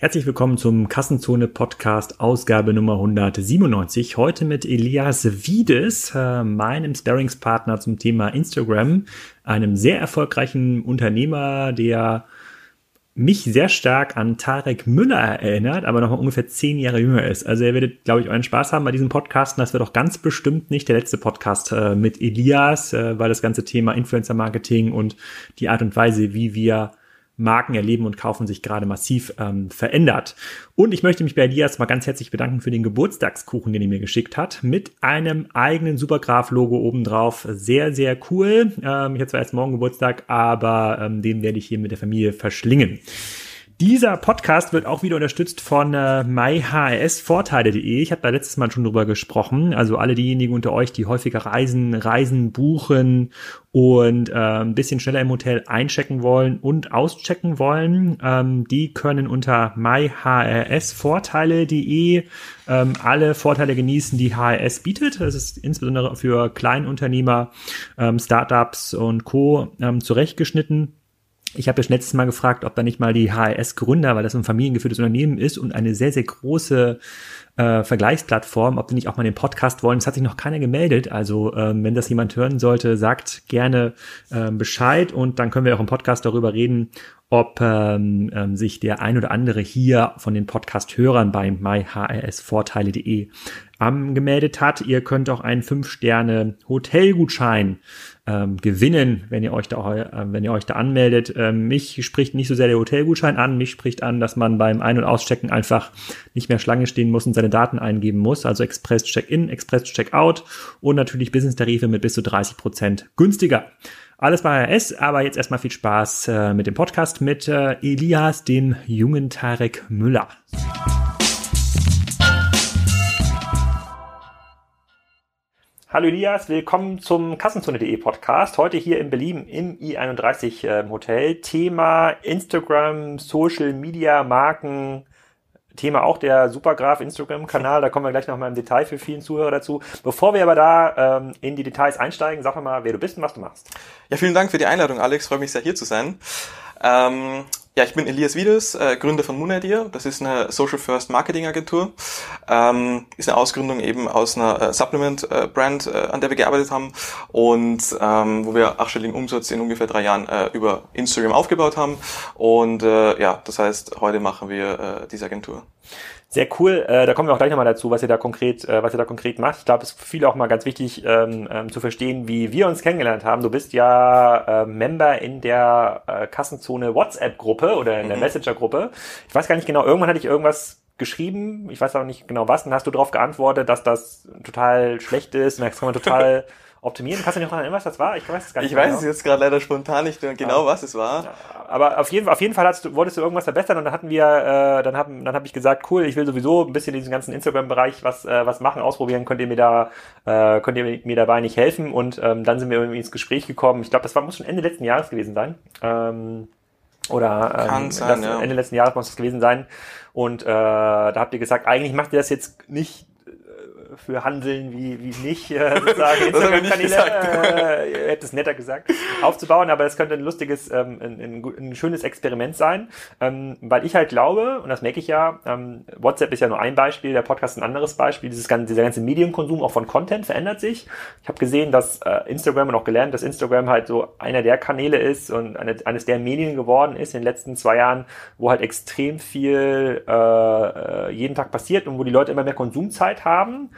Herzlich willkommen zum Kassenzone Podcast Ausgabe Nummer 197. Heute mit Elias Wiedes, äh, meinem Sparringspartner zum Thema Instagram, einem sehr erfolgreichen Unternehmer, der mich sehr stark an Tarek Müller erinnert, aber noch mal ungefähr zehn Jahre jünger ist. Also ihr werdet, glaube ich, euren Spaß haben bei diesem Podcast. Und das wird auch ganz bestimmt nicht der letzte Podcast äh, mit Elias, äh, weil das ganze Thema Influencer Marketing und die Art und Weise, wie wir Marken erleben und kaufen sich gerade massiv ähm, verändert. Und ich möchte mich bei Elias mal ganz herzlich bedanken für den Geburtstagskuchen, den er mir geschickt hat, mit einem eigenen Supergraph-Logo obendrauf. Sehr, sehr cool. Ähm, ich habe zwar erst morgen Geburtstag, aber ähm, den werde ich hier mit der Familie dieser Podcast wird auch wieder unterstützt von äh, myhrsvorteile.de. Ich habe da letztes Mal schon drüber gesprochen. Also alle diejenigen unter euch, die häufiger reisen, Reisen buchen und äh, ein bisschen schneller im Hotel einchecken wollen und auschecken wollen, ähm, die können unter myhrsvorteile.de ähm, alle Vorteile genießen, die HRS bietet. Das ist insbesondere für Kleinunternehmer, ähm, Startups und Co. Ähm, zurechtgeschnitten. Ich habe ja letztes Mal gefragt, ob da nicht mal die HRS-Gründer, weil das ein familiengeführtes Unternehmen ist und eine sehr, sehr große äh, Vergleichsplattform, ob die nicht auch mal den Podcast wollen. Es hat sich noch keiner gemeldet. Also ähm, wenn das jemand hören sollte, sagt gerne ähm, Bescheid und dann können wir auch im Podcast darüber reden, ob ähm, ähm, sich der ein oder andere hier von den Podcast-Hörern bei myhrsvorteile.de angemeldet hat. Ihr könnt auch einen 5-Sterne-Hotelgutschein ähm, gewinnen, wenn ihr euch da, äh, wenn ihr euch da anmeldet. Ähm, mich spricht nicht so sehr der Hotelgutschein an, mich spricht an, dass man beim Ein- und Auschecken einfach nicht mehr Schlange stehen muss und seine Daten eingeben muss. Also Express Check-in, Express Check-out und natürlich Business-Tarife mit bis zu 30 Prozent günstiger. Alles bei RS, aber jetzt erstmal viel Spaß äh, mit dem Podcast mit äh, Elias, dem jungen Tarek Müller. Hallo Elias, willkommen zum Kassenzone.de Podcast. Heute hier in Berlin im I31 äh, Hotel. Thema Instagram, Social Media, Marken, Thema auch der Supergraph Instagram-Kanal, da kommen wir gleich nochmal im Detail für vielen Zuhörer dazu. Bevor wir aber da ähm, in die Details einsteigen, sag mal, wer du bist und was du machst. Ja, vielen Dank für die Einladung, Alex. Freue mich sehr, hier zu sein. Ähm, ja, ich bin Elias Wiedes, äh, Gründer von Moonidea. Das ist eine Social First Marketing Agentur. Ähm, ist eine Ausgründung eben aus einer äh, Supplement äh, Brand, äh, an der wir gearbeitet haben und ähm, wo wir achtstelligen Umsatz in ungefähr drei Jahren äh, über Instagram aufgebaut haben. Und äh, ja, das heißt, heute machen wir diese Agentur. Sehr cool. Äh, da kommen wir auch gleich nochmal dazu, was ihr da konkret, äh, was ihr da konkret macht. Ich glaube, es ist für viele auch mal ganz wichtig ähm, ähm, zu verstehen, wie wir uns kennengelernt haben. Du bist ja äh, Member in der äh, Kassenzone WhatsApp-Gruppe oder in der mhm. Messenger-Gruppe. Ich weiß gar nicht genau, irgendwann hatte ich irgendwas geschrieben, ich weiß auch nicht genau was, und hast du darauf geantwortet, dass das total schlecht ist, und das kann man total optimieren. Kannst du dich noch erinnern, was das war? Ich weiß es gar nicht. Ich weiß genau. es jetzt gerade leider spontan nicht genau, was es war. Aber auf jeden, auf jeden Fall hast du, wolltest du irgendwas verbessern und dann hatten wir, äh, dann haben, dann habe ich gesagt, cool, ich will sowieso ein bisschen in diesem ganzen Instagram-Bereich was, äh, was machen, ausprobieren. Könnt ihr mir da, äh, könnt ihr mir dabei nicht helfen? Und ähm, dann sind wir irgendwie ins Gespräch gekommen. Ich glaube, das war muss schon Ende letzten Jahres gewesen sein. Ähm, oder ähm, sein, ja. Ende letzten Jahres muss das gewesen sein. Und äh, da habt ihr gesagt, eigentlich macht ihr das jetzt nicht für Handeln wie, wie nicht, äh, sozusagen. Instagram-Kanäle, äh, hätte es netter gesagt, aufzubauen, aber das könnte ein lustiges, ähm, ein, ein, ein schönes Experiment sein, ähm, weil ich halt glaube, und das merke ich ja, ähm, WhatsApp ist ja nur ein Beispiel, der Podcast ein anderes Beispiel, dieses ganze, dieser ganze Medienkonsum auch von Content verändert sich. Ich habe gesehen, dass äh, Instagram und auch gelernt, dass Instagram halt so einer der Kanäle ist und eine, eines der Medien geworden ist in den letzten zwei Jahren, wo halt extrem viel äh, äh jeden Tag passiert und wo die Leute immer mehr Konsumzeit haben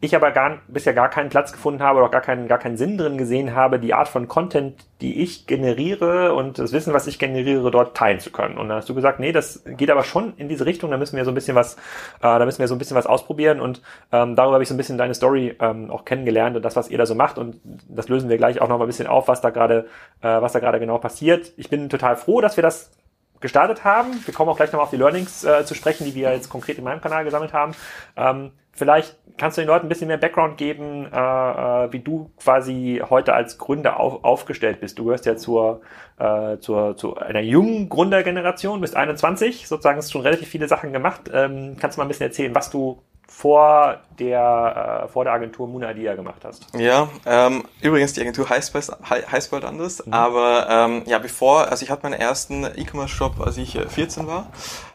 ich aber gar, bisher gar keinen Platz gefunden habe oder gar keinen, gar keinen Sinn drin gesehen habe, die Art von Content, die ich generiere und das Wissen, was ich generiere, dort teilen zu können. Und da hast du gesagt, nee, das geht aber schon in diese Richtung, da müssen wir so ein bisschen was, äh, da müssen wir so ein bisschen was ausprobieren und ähm, darüber habe ich so ein bisschen deine Story ähm, auch kennengelernt und das, was ihr da so macht und das lösen wir gleich auch noch mal ein bisschen auf, was da gerade, äh, was da gerade genau passiert. Ich bin total froh, dass wir das gestartet haben. Wir kommen auch gleich noch auf die Learnings äh, zu sprechen, die wir jetzt konkret in meinem Kanal gesammelt haben. Ähm, vielleicht kannst du den Leuten ein bisschen mehr Background geben, äh, äh, wie du quasi heute als Gründer auf, aufgestellt bist. Du gehörst ja zur, äh, zur, zu einer jungen Gründergeneration, bist 21, sozusagen hast schon relativ viele Sachen gemacht. Ähm, kannst du mal ein bisschen erzählen, was du vor der, äh, vor der Agentur Muna Idea gemacht hast. Ja, ähm, übrigens, die Agentur heißt, heißt bald anders, mhm. aber ähm, ja, bevor, also ich hatte meinen ersten E-Commerce-Shop, als ich 14 äh, war.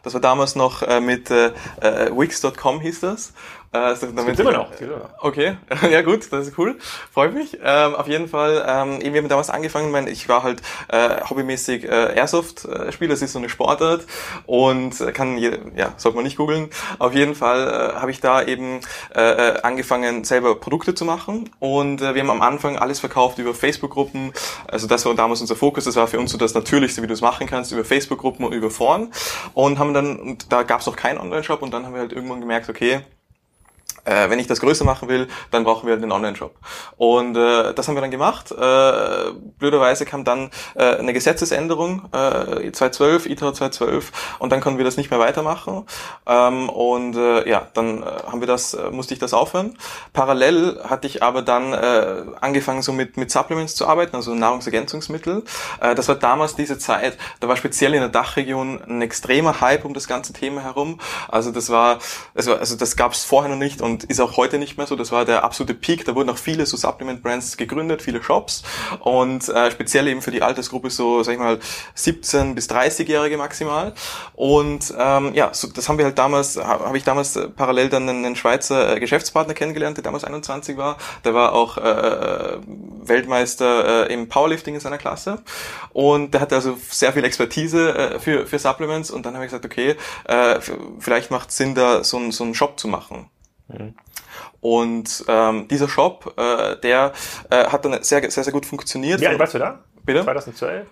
Das war damals noch äh, mit äh, äh, Wix.com hieß das. Äh, das gibt's immer noch. Okay, ja gut, das ist cool, freut mich. Ähm, auf jeden Fall, ähm, eben, wir haben damals angefangen, mein, ich war halt äh, hobbymäßig äh, Airsoft-Spieler, das ist so eine Sportart und kann, je, ja, sollte man nicht googeln. Auf jeden Fall äh, habe ich da eben äh, äh, angefangen, selber Produkte zu machen. Und äh, wir haben am Anfang alles verkauft über Facebook-Gruppen, also das war damals unser Fokus, das war für uns so das Natürlichste, wie du es machen kannst, über Facebook-Gruppen und über Foren. Und haben dann, und da gab es auch keinen Online-Shop. Und dann haben wir halt irgendwann gemerkt, okay, äh, wenn ich das größer machen will, dann brauchen wir einen Online-Shop. Und äh, das haben wir dann gemacht. Äh, blöderweise kam dann äh, eine Gesetzesänderung, äh, 2012, ITRA 2012, und dann konnten wir das nicht mehr weitermachen. Ähm, und äh, ja, dann äh, haben wir das, äh, musste ich das aufhören. Parallel hatte ich aber dann äh, angefangen, so mit, mit Supplements zu arbeiten, also Nahrungsergänzungsmittel. Äh, das war damals diese Zeit, da war speziell in der Dachregion ein extremer Hype um das ganze Thema herum. Also das war, also, also das gab es vorher noch nicht und und ist auch heute nicht mehr so. Das war der absolute Peak. Da wurden auch viele so Supplement-Brands gegründet, viele Shops und äh, speziell eben für die Altersgruppe so, sag ich mal, 17 bis 30-Jährige maximal. Und ähm, ja, so, das haben wir halt damals, habe ich damals äh, parallel dann einen Schweizer äh, Geschäftspartner kennengelernt, der damals 21 war. Der war auch äh, Weltmeister äh, im Powerlifting in seiner Klasse und der hatte also sehr viel Expertise äh, für, für Supplements und dann habe ich gesagt, okay, äh, vielleicht macht Sinn, da so, ein, so einen Shop zu machen. Mhm. Und ähm, dieser Shop, äh, der äh, hat dann sehr, sehr, sehr gut funktioniert. Ja, warst du da? Bitte? 2012?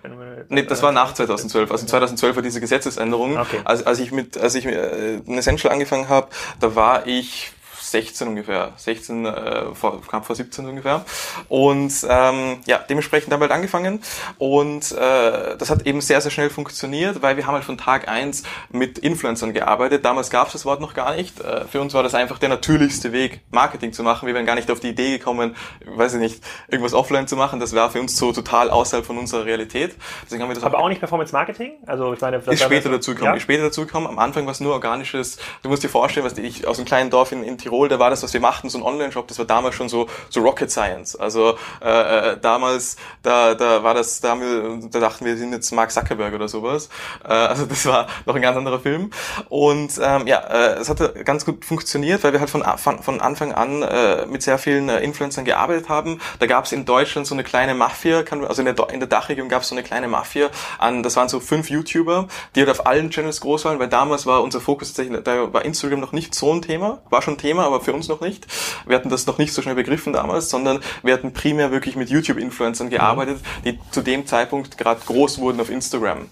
Nee, das war nach 2012. Also 2012 war diese Gesetzesänderung. Okay. Also als ich mit, als ich äh, in Essential angefangen habe, da war ich 16 ungefähr, 16, äh, vor, knapp vor 17 ungefähr. Und ähm, ja, dementsprechend haben wir halt angefangen und äh, das hat eben sehr, sehr schnell funktioniert, weil wir haben halt von Tag eins mit Influencern gearbeitet. Damals gab es das Wort noch gar nicht. Äh, für uns war das einfach der natürlichste Weg, Marketing zu machen. Wir wären gar nicht auf die Idee gekommen, weiß ich nicht, irgendwas offline zu machen. Das war für uns so total außerhalb von unserer Realität. Deswegen haben wir das Aber auch, auch nicht Performance Marketing? Also ich meine, das ist später dazu gekommen. Ja? Später dazu gekommen. Am Anfang war es nur organisches. Du musst dir vorstellen, was ich aus einem kleinen Dorf in, in Tirol Tirol, da war das, was wir machten, so ein Online-Shop, das war damals schon so, so Rocket Science. Also äh, äh, damals, da, da war das, da, haben wir, da dachten wir, sind jetzt Mark Zuckerberg oder sowas. Äh, also das war noch ein ganz anderer Film. Und ähm, ja, äh, es hat ganz gut funktioniert, weil wir halt von, von, von Anfang an äh, mit sehr vielen äh, Influencern gearbeitet haben. Da gab es in Deutschland so eine kleine Mafia, also in der, in der Dachregion gab es so eine kleine Mafia an, das waren so fünf YouTuber, die halt auf allen Channels groß waren, weil damals war unser Fokus tatsächlich, da war Instagram noch nicht so ein Thema, war schon ein Thema, aber für uns noch nicht. Wir hatten das noch nicht so schnell begriffen damals, sondern wir hatten primär wirklich mit YouTube-Influencern gearbeitet, die zu dem Zeitpunkt gerade groß wurden auf Instagram.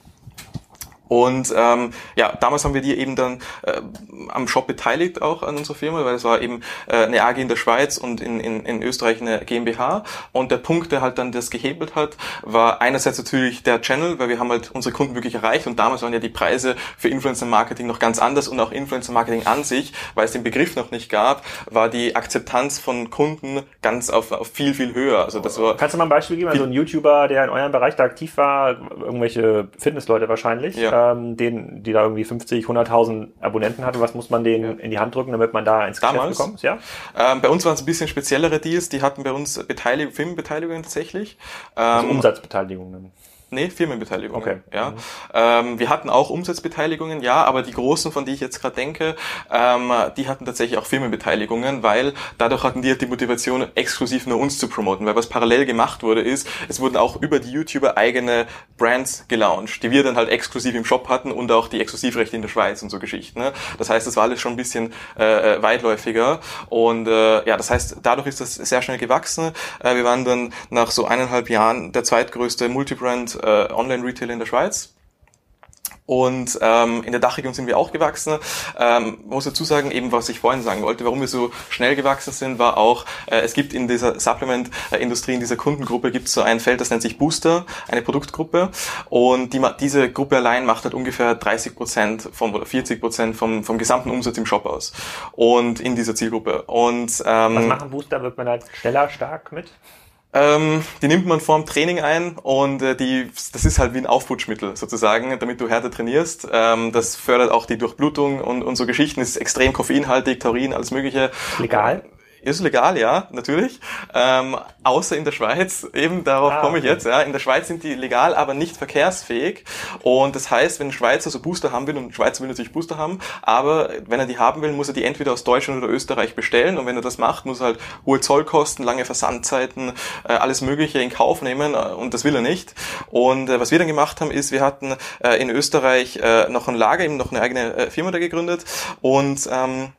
Und ähm, ja, damals haben wir die eben dann äh, am Shop beteiligt auch an unserer Firma, weil es war eben äh, eine AG in der Schweiz und in, in, in Österreich eine GmbH. Und der Punkt, der halt dann das gehebelt hat, war einerseits natürlich der Channel, weil wir haben halt unsere Kunden wirklich erreicht und damals waren ja die Preise für Influencer Marketing noch ganz anders und auch Influencer Marketing an sich, weil es den Begriff noch nicht gab, war die Akzeptanz von Kunden ganz auf, auf viel, viel höher. Also das war Kannst du mal ein Beispiel geben? Also ein YouTuber, der in eurem Bereich da aktiv war, irgendwelche Fitnessleute wahrscheinlich. Ja ähm, den, die da irgendwie 50, 100.000 Abonnenten hatte, was muss man denen in die Hand drücken, damit man da ins Damals, Geschäft bekommt? Ja? Ähm, bei uns waren es ein bisschen speziellere Deals, die hatten bei uns Beteiligung, Filmbeteiligungen tatsächlich. Also ähm, Umsatzbeteiligungen. Nee, Firmenbeteiligungen. Okay. Ja. Mhm. Ähm, wir hatten auch Umsatzbeteiligungen, ja, aber die großen, von die ich jetzt gerade denke, ähm, die hatten tatsächlich auch Firmenbeteiligungen, weil dadurch hatten die halt die Motivation, exklusiv nur uns zu promoten. Weil was parallel gemacht wurde, ist, es wurden auch über die YouTuber eigene Brands gelauncht, die wir dann halt exklusiv im Shop hatten und auch die Exklusivrechte in der Schweiz und so Geschichten. Ne? Das heißt, das war alles schon ein bisschen äh, äh, weitläufiger und äh, ja, das heißt, dadurch ist das sehr schnell gewachsen. Äh, wir waren dann nach so eineinhalb Jahren der zweitgrößte Multibrand äh, Online-Retailer in der Schweiz. Und ähm, in der Dachregion sind wir auch gewachsen. Ähm, muss dazu sagen, eben was ich vorhin sagen wollte, warum wir so schnell gewachsen sind, war auch, äh, es gibt in dieser Supplement-Industrie, in dieser Kundengruppe, gibt es so ein Feld, das nennt sich Booster, eine Produktgruppe. Und die, diese Gruppe allein macht halt ungefähr 30 Prozent vom, oder 40 Prozent vom, vom gesamten Umsatz im Shop aus. Und in dieser Zielgruppe. Und ähm, Was machen Booster? Wird man halt schneller stark mit? Ähm, die nimmt man vorm Training ein und äh, die, das ist halt wie ein Aufputschmittel sozusagen, damit du härter trainierst. Ähm, das fördert auch die Durchblutung und, und so Geschichten, ist extrem koffeinhaltig, Taurin, alles mögliche. Legal? Ist legal, ja, natürlich. Ähm, außer in der Schweiz, eben darauf ah, komme ich jetzt. Ja. In der Schweiz sind die legal, aber nicht verkehrsfähig. Und das heißt, wenn ein Schweizer so Booster haben will, und ein Schweizer will natürlich Booster haben, aber wenn er die haben will, muss er die entweder aus Deutschland oder Österreich bestellen. Und wenn er das macht, muss er halt hohe Zollkosten, lange Versandzeiten, äh, alles Mögliche in Kauf nehmen. Und das will er nicht. Und äh, was wir dann gemacht haben, ist, wir hatten äh, in Österreich äh, noch ein Lager, eben noch eine eigene äh, Firma da gegründet. Und ähm,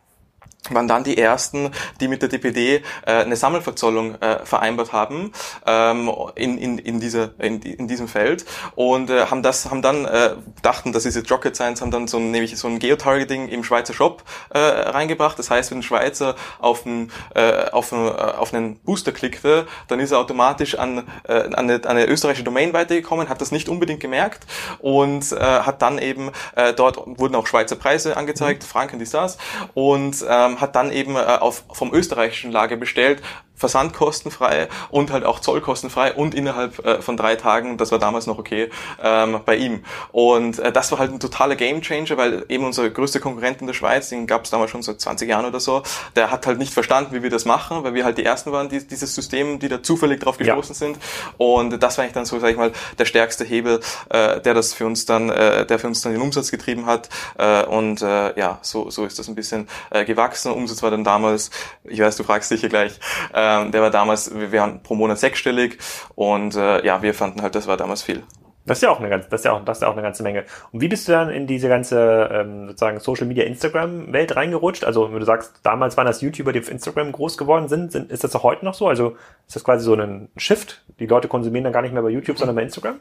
waren dann die ersten, die mit der DPD äh, eine Sammelverzollung äh, vereinbart haben ähm, in, in, in, dieser, in, in diesem Feld und äh, haben das haben dann äh, dachten, das ist jetzt Rocket Science, haben dann so ein, nämlich so ein Geotargeting im Schweizer Shop äh, reingebracht. Das heißt, wenn ein Schweizer auf einen, äh, auf, einen, äh, auf einen Booster klickte, dann ist er automatisch an, äh, an, eine, an eine österreichische Domain weitergekommen, hat das nicht unbedingt gemerkt und äh, hat dann eben äh, dort wurden auch Schweizer Preise angezeigt, mhm. Franken, die das und ähm, ähm, hat dann eben äh, auf, vom österreichischen Lager bestellt, versandkostenfrei und halt auch zollkostenfrei und innerhalb äh, von drei Tagen, das war damals noch okay, ähm, bei ihm. Und äh, das war halt ein totaler Gamechanger, weil eben unser größter Konkurrent in der Schweiz, den gab es damals schon seit 20 Jahren oder so, der hat halt nicht verstanden, wie wir das machen, weil wir halt die Ersten waren, die dieses System, die da zufällig drauf gestoßen ja. sind. Und das war eigentlich dann so, sag ich mal, der stärkste Hebel, äh, der das für uns dann, äh, der für uns dann den Umsatz getrieben hat. Äh, und äh, ja, so, so ist das ein bisschen äh, gewachsen. Umsatz war dann damals, ich weiß, du fragst dich hier gleich, äh, ähm, der war damals, wir waren pro Monat sechsstellig und äh, ja, wir fanden halt, das war damals viel. Das ist ja auch eine ganze, das ist ja auch, das ist ja auch eine ganze Menge. Und wie bist du dann in diese ganze ähm, sozusagen Social Media Instagram Welt reingerutscht? Also wenn du sagst, damals waren das YouTuber, die auf Instagram groß geworden sind, sind ist das auch heute noch so? Also ist das quasi so ein Shift? Die Leute konsumieren dann gar nicht mehr bei YouTube, sondern bei Instagram?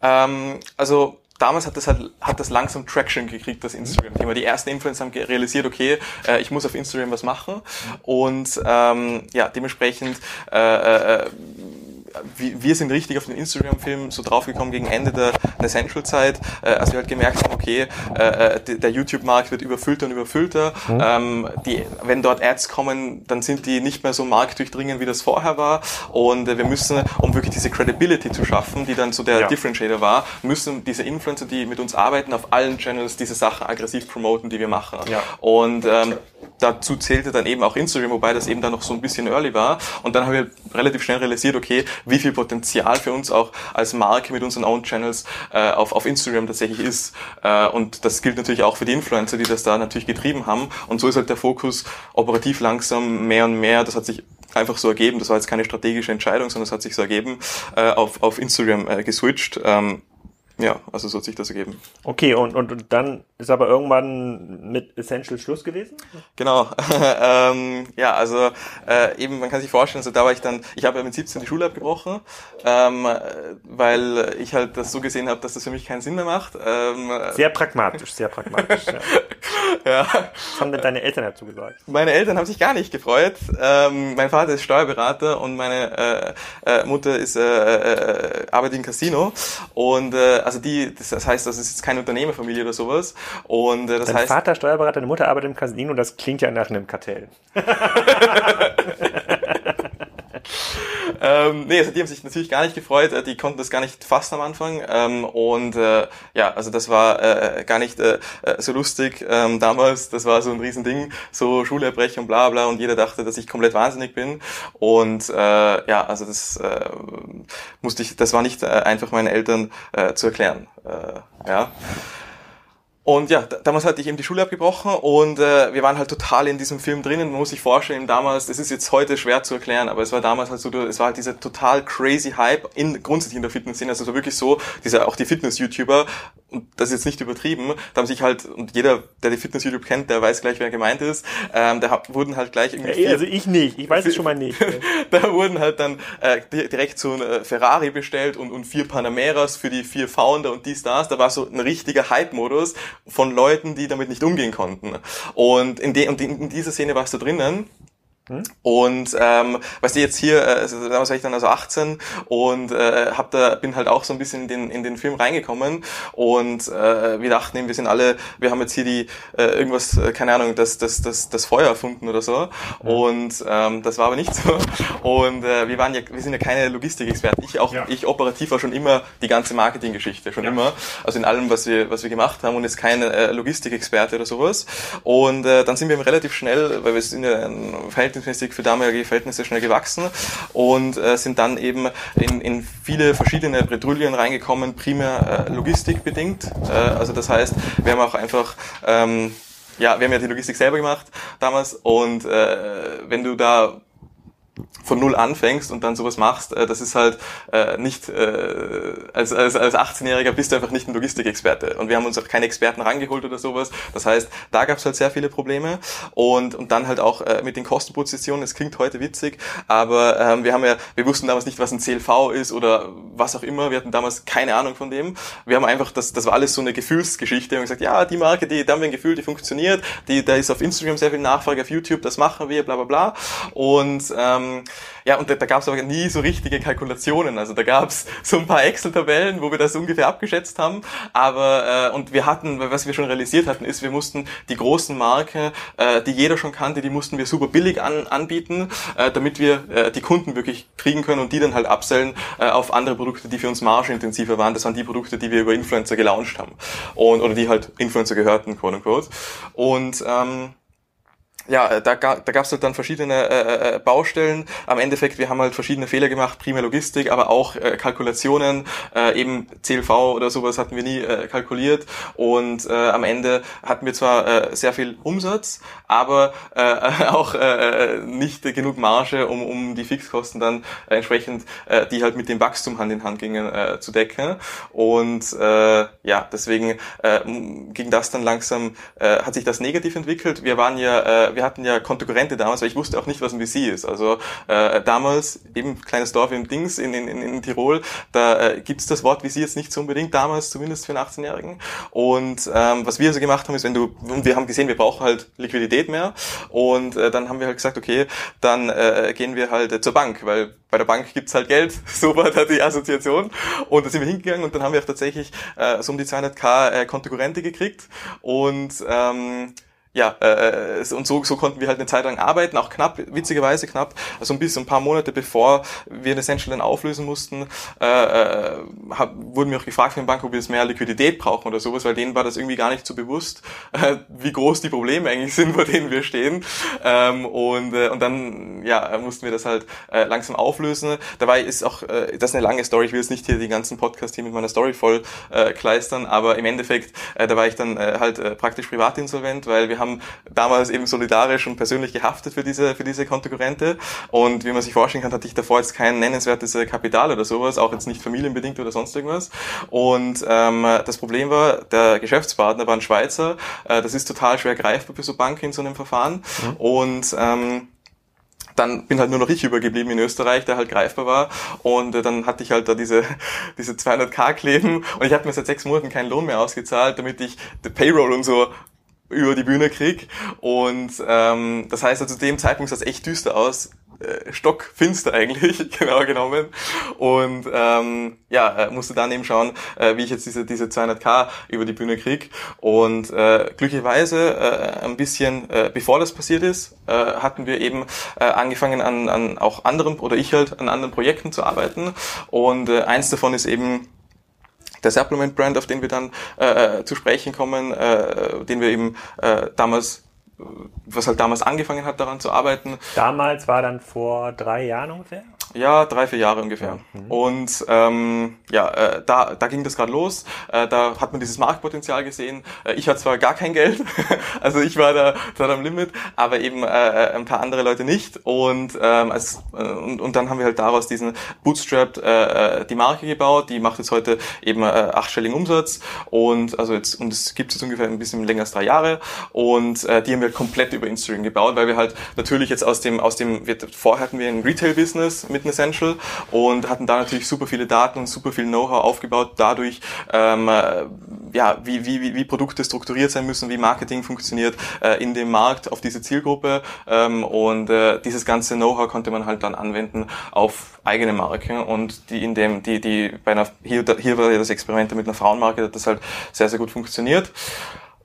Ähm, also damals hat das halt hat das langsam Traction gekriegt, das Instagram-Thema. Die ersten Influencer haben realisiert, okay, äh, ich muss auf Instagram was machen und ähm, ja, dementsprechend äh, äh, wir sind richtig auf den Instagram-Film so draufgekommen gegen Ende der, der Central-Zeit, äh, als wir halt gemerkt haben, okay, äh, äh der YouTube-Markt wird überfüllter und überfüllter. Mhm. Ähm, die, wenn dort Ads kommen, dann sind die nicht mehr so marktdurchdringend, wie das vorher war. Und äh, wir müssen, um wirklich diese Credibility zu schaffen, die dann so der ja. Differentiator war, müssen diese Influencer, die mit uns arbeiten, auf allen Channels diese Sachen aggressiv promoten, die wir machen. Ja. Und ähm, dazu zählte dann eben auch Instagram, wobei das eben dann noch so ein bisschen early war. Und dann haben wir relativ schnell realisiert, okay, wie viel Potenzial für uns auch als Marke mit unseren Own Channels äh, auf, auf Instagram tatsächlich ist. Äh, und das gilt natürlich auch für die Influencer, die das da natürlich getrieben haben. Und so ist halt der Fokus operativ langsam mehr und mehr, das hat sich einfach so ergeben, das war jetzt keine strategische Entscheidung, sondern es hat sich so ergeben, äh, auf, auf Instagram äh, geswitcht. Ähm, ja, also so hat sich das ergeben. Okay, und, und, und dann ist aber irgendwann mit Essential Schluss gewesen? Genau. ähm, ja, also äh, eben, man kann sich vorstellen, also da war ich dann, ich habe ja mit 17 die Schule abgebrochen, ähm, weil ich halt das so gesehen habe, dass das für mich keinen Sinn mehr macht. Ähm, sehr pragmatisch, sehr pragmatisch. ja. ja. Was haben denn deine Eltern dazu gesagt? Meine Eltern haben sich gar nicht gefreut. Ähm, mein Vater ist Steuerberater und meine äh, äh, Mutter ist äh, äh, arbeitet im Casino und äh, also die, das heißt, das ist jetzt keine Unternehmerfamilie oder sowas. Und äh, das Dein heißt. Vater Steuerberater, deine Mutter arbeitet im Casino, das klingt ja nach einem Kartell. ähm, nee, also die haben sich natürlich gar nicht gefreut, äh, die konnten das gar nicht fassen am Anfang ähm, und äh, ja, also das war äh, gar nicht äh, äh, so lustig ähm, damals, das war so ein Riesending, so Schulerbrechung, bla bla und jeder dachte, dass ich komplett wahnsinnig bin und äh, ja, also das äh, musste ich, das war nicht äh, einfach meinen Eltern äh, zu erklären, äh, ja. Und ja, damals hatte ich eben die Schule abgebrochen und äh, wir waren halt total in diesem Film drinnen. Man muss sich vorstellen, damals, das ist jetzt heute schwer zu erklären, aber es war damals halt so, es war halt dieser total crazy Hype in grundsätzlich in der Fitnessszene. Also es war wirklich so, diese auch die Fitness-YouTuber, und das ist jetzt nicht übertrieben, da haben sich halt, und jeder, der die Fitness-YouTube kennt, der weiß gleich, wer gemeint ist, ähm, da wurden halt gleich irgendwie. Vier, also ich nicht, ich weiß es schon mal nicht. da wurden halt dann äh, direkt so ein äh, Ferrari bestellt und, und vier Panameras für die vier Founder und die Stars. Da war so ein richtiger Hype-Modus von Leuten, die damit nicht umgehen konnten. Und in, de und in dieser Szene warst du drinnen? Und ähm, weißt du, jetzt hier, äh, damals war ich dann also 18 und äh, hab da, bin halt auch so ein bisschen in den, in den Film reingekommen und äh, wir dachten eben, wir sind alle, wir haben jetzt hier die äh, irgendwas, äh, keine Ahnung, das, das, das, das Feuer erfunden oder so. Und ähm, das war aber nicht so. Und äh, wir waren ja, wir sind ja keine Logistikexperten. Ich auch, ja. ich operativ war schon immer die ganze Marketinggeschichte, schon ja. immer. Also in allem, was wir, was wir gemacht haben und jetzt keine äh, Logistikexperte oder sowas. Und äh, dann sind wir relativ schnell, weil wir sind ja ein Verhältnis verhältnismäßig für damalige Verhältnisse schnell gewachsen und äh, sind dann eben in, in viele verschiedene Bredouillen reingekommen, primär äh, Logistik bedingt. Äh, also das heißt, wir haben auch einfach ähm, ja, wir haben ja die Logistik selber gemacht damals und äh, wenn du da von null anfängst und dann sowas machst, äh, das ist halt äh, nicht, äh, als, als, als 18-Jähriger bist du einfach nicht ein Logistikexperte. Und wir haben uns auch keine Experten rangeholt oder sowas. Das heißt, da gab es halt sehr viele Probleme. Und, und dann halt auch äh, mit den Kostenpositionen, es klingt heute witzig, aber ähm, wir haben ja, wir wussten damals nicht, was ein CLV ist oder was auch immer. Wir hatten damals keine Ahnung von dem. Wir haben einfach, das, das war alles so eine Gefühlsgeschichte. Wir haben gesagt, ja, die Marke, die, da haben wir ein Gefühl, die funktioniert, die, da ist auf Instagram sehr viel Nachfrage, auf YouTube, das machen wir, bla bla bla. Und ähm, ja, und da, da gab es aber nie so richtige Kalkulationen. Also da gab es so ein paar Excel-Tabellen, wo wir das ungefähr abgeschätzt haben. Aber äh, und wir hatten, was wir schon realisiert hatten, ist, wir mussten die großen Marken, äh, die jeder schon kannte, die mussten wir super billig an, anbieten, äh, damit wir äh, die Kunden wirklich kriegen können und die dann halt absellen äh, auf andere Produkte, die für uns margenintensiver waren. Das waren die Produkte, die wir über Influencer gelauncht haben und oder die halt Influencer gehörten, quote unquote. Und ähm, ja, äh, da, da gab es halt dann verschiedene äh, äh, äh, Baustellen. Am Endeffekt, wir haben halt verschiedene Fehler gemacht, primär Logistik, aber auch äh, Kalkulationen, äh, eben CLV oder sowas hatten wir nie äh, kalkuliert. Und äh, am Ende hatten wir zwar äh, sehr viel Umsatz, aber äh, auch äh, nicht genug Marge, um, um die Fixkosten dann äh, entsprechend, äh, die halt mit dem Wachstum Hand in Hand gingen, äh, zu decken. Und äh, ja, deswegen äh, ging das dann langsam, äh, hat sich das negativ entwickelt. Wir waren ja äh, wir hatten ja Konkurrente damals, weil ich wusste auch nicht, was ein VC ist. Also äh, damals, eben kleines Dorf im Dings in, in, in Tirol, da äh, gibt es das Wort VC jetzt nicht so unbedingt, damals zumindest für einen 18-Jährigen. Und ähm, was wir also gemacht haben, ist, wenn du, und wir haben gesehen, wir brauchen halt Liquidität mehr. Und äh, dann haben wir halt gesagt, okay, dann äh, gehen wir halt äh, zur Bank, weil bei der Bank gibt's halt Geld. So war da die Assoziation. Und da sind wir hingegangen und dann haben wir auch tatsächlich äh, so um die 200k äh, Kontokorrente gekriegt. Und ähm, ja, äh, äh und so, so konnten wir halt eine Zeit lang arbeiten, auch knapp, witzigerweise knapp, also ein bisschen ein paar Monate bevor wir Essential dann auflösen mussten, äh, äh, hab, wurden wir auch gefragt von der Bank, ob wir jetzt mehr Liquidität brauchen oder sowas, weil denen war das irgendwie gar nicht so bewusst, äh, wie groß die Probleme eigentlich sind, vor denen wir stehen. Ähm, und, äh, und dann ja, mussten wir das halt äh, langsam auflösen. Dabei ist auch, äh, das ist eine lange Story, ich will jetzt nicht hier den ganzen Podcast hier mit meiner Story voll äh, kleistern, aber im Endeffekt, äh, da war ich dann äh, halt äh, praktisch privatinsolvent, weil wir haben haben damals eben solidarisch und persönlich gehaftet für diese, für diese Kontokorrente. Und wie man sich vorstellen kann, hatte ich davor jetzt kein nennenswertes Kapital oder sowas, auch jetzt nicht familienbedingt oder sonst irgendwas. Und ähm, das Problem war, der Geschäftspartner war ein Schweizer. Äh, das ist total schwer greifbar für so Banken in so einem Verfahren. Mhm. Und ähm, dann bin halt nur noch ich übergeblieben in Österreich, der halt greifbar war. Und äh, dann hatte ich halt da diese, diese 200k kleben und ich habe mir seit sechs Monaten keinen Lohn mehr ausgezahlt, damit ich die Payroll und so über die Bühne krieg. Und ähm, das heißt, also zu dem Zeitpunkt sah es echt düster aus. Äh, stockfinster eigentlich, genau genommen. Und ähm, ja, äh, musste dann eben schauen, äh, wie ich jetzt diese, diese 200k über die Bühne krieg. Und äh, glücklicherweise äh, ein bisschen äh, bevor das passiert ist, äh, hatten wir eben äh, angefangen an, an auch anderen, oder ich halt an anderen Projekten zu arbeiten. Und äh, eins davon ist eben der Supplement-Brand, auf den wir dann äh, äh, zu sprechen kommen, äh, den wir eben äh, damals was halt damals angefangen hat, daran zu arbeiten. Damals war dann vor drei Jahren ungefähr? Ja, drei, vier Jahre ungefähr. Mhm. Und ähm, ja, äh, da, da ging das gerade los. Äh, da hat man dieses Marktpotenzial gesehen. Äh, ich hatte zwar gar kein Geld, also ich war da, da am Limit, aber eben äh, äh, ein paar andere Leute nicht. Und, ähm, als, äh, und, und dann haben wir halt daraus diesen Bootstrapped äh, äh die Marke gebaut. Die macht jetzt heute eben äh, achtstelligen Umsatz und also jetzt und es gibt jetzt ungefähr ein bisschen länger als drei Jahre. Und äh, die haben wir komplett über Instagram gebaut, weil wir halt natürlich jetzt aus dem aus dem wir, vorher hatten wir ein Retail-Business mit Essential und hatten da natürlich super viele Daten und super viel Know-how aufgebaut, dadurch, ähm, äh, ja, wie, wie, wie Produkte strukturiert sein müssen, wie Marketing funktioniert äh, in dem Markt auf diese Zielgruppe ähm, und äh, dieses ganze Know-how konnte man halt dann anwenden auf eigene Marken und die in dem, die, die bei einer, hier, hier war ja das Experiment mit einer Frauenmarke, das halt sehr, sehr gut funktioniert.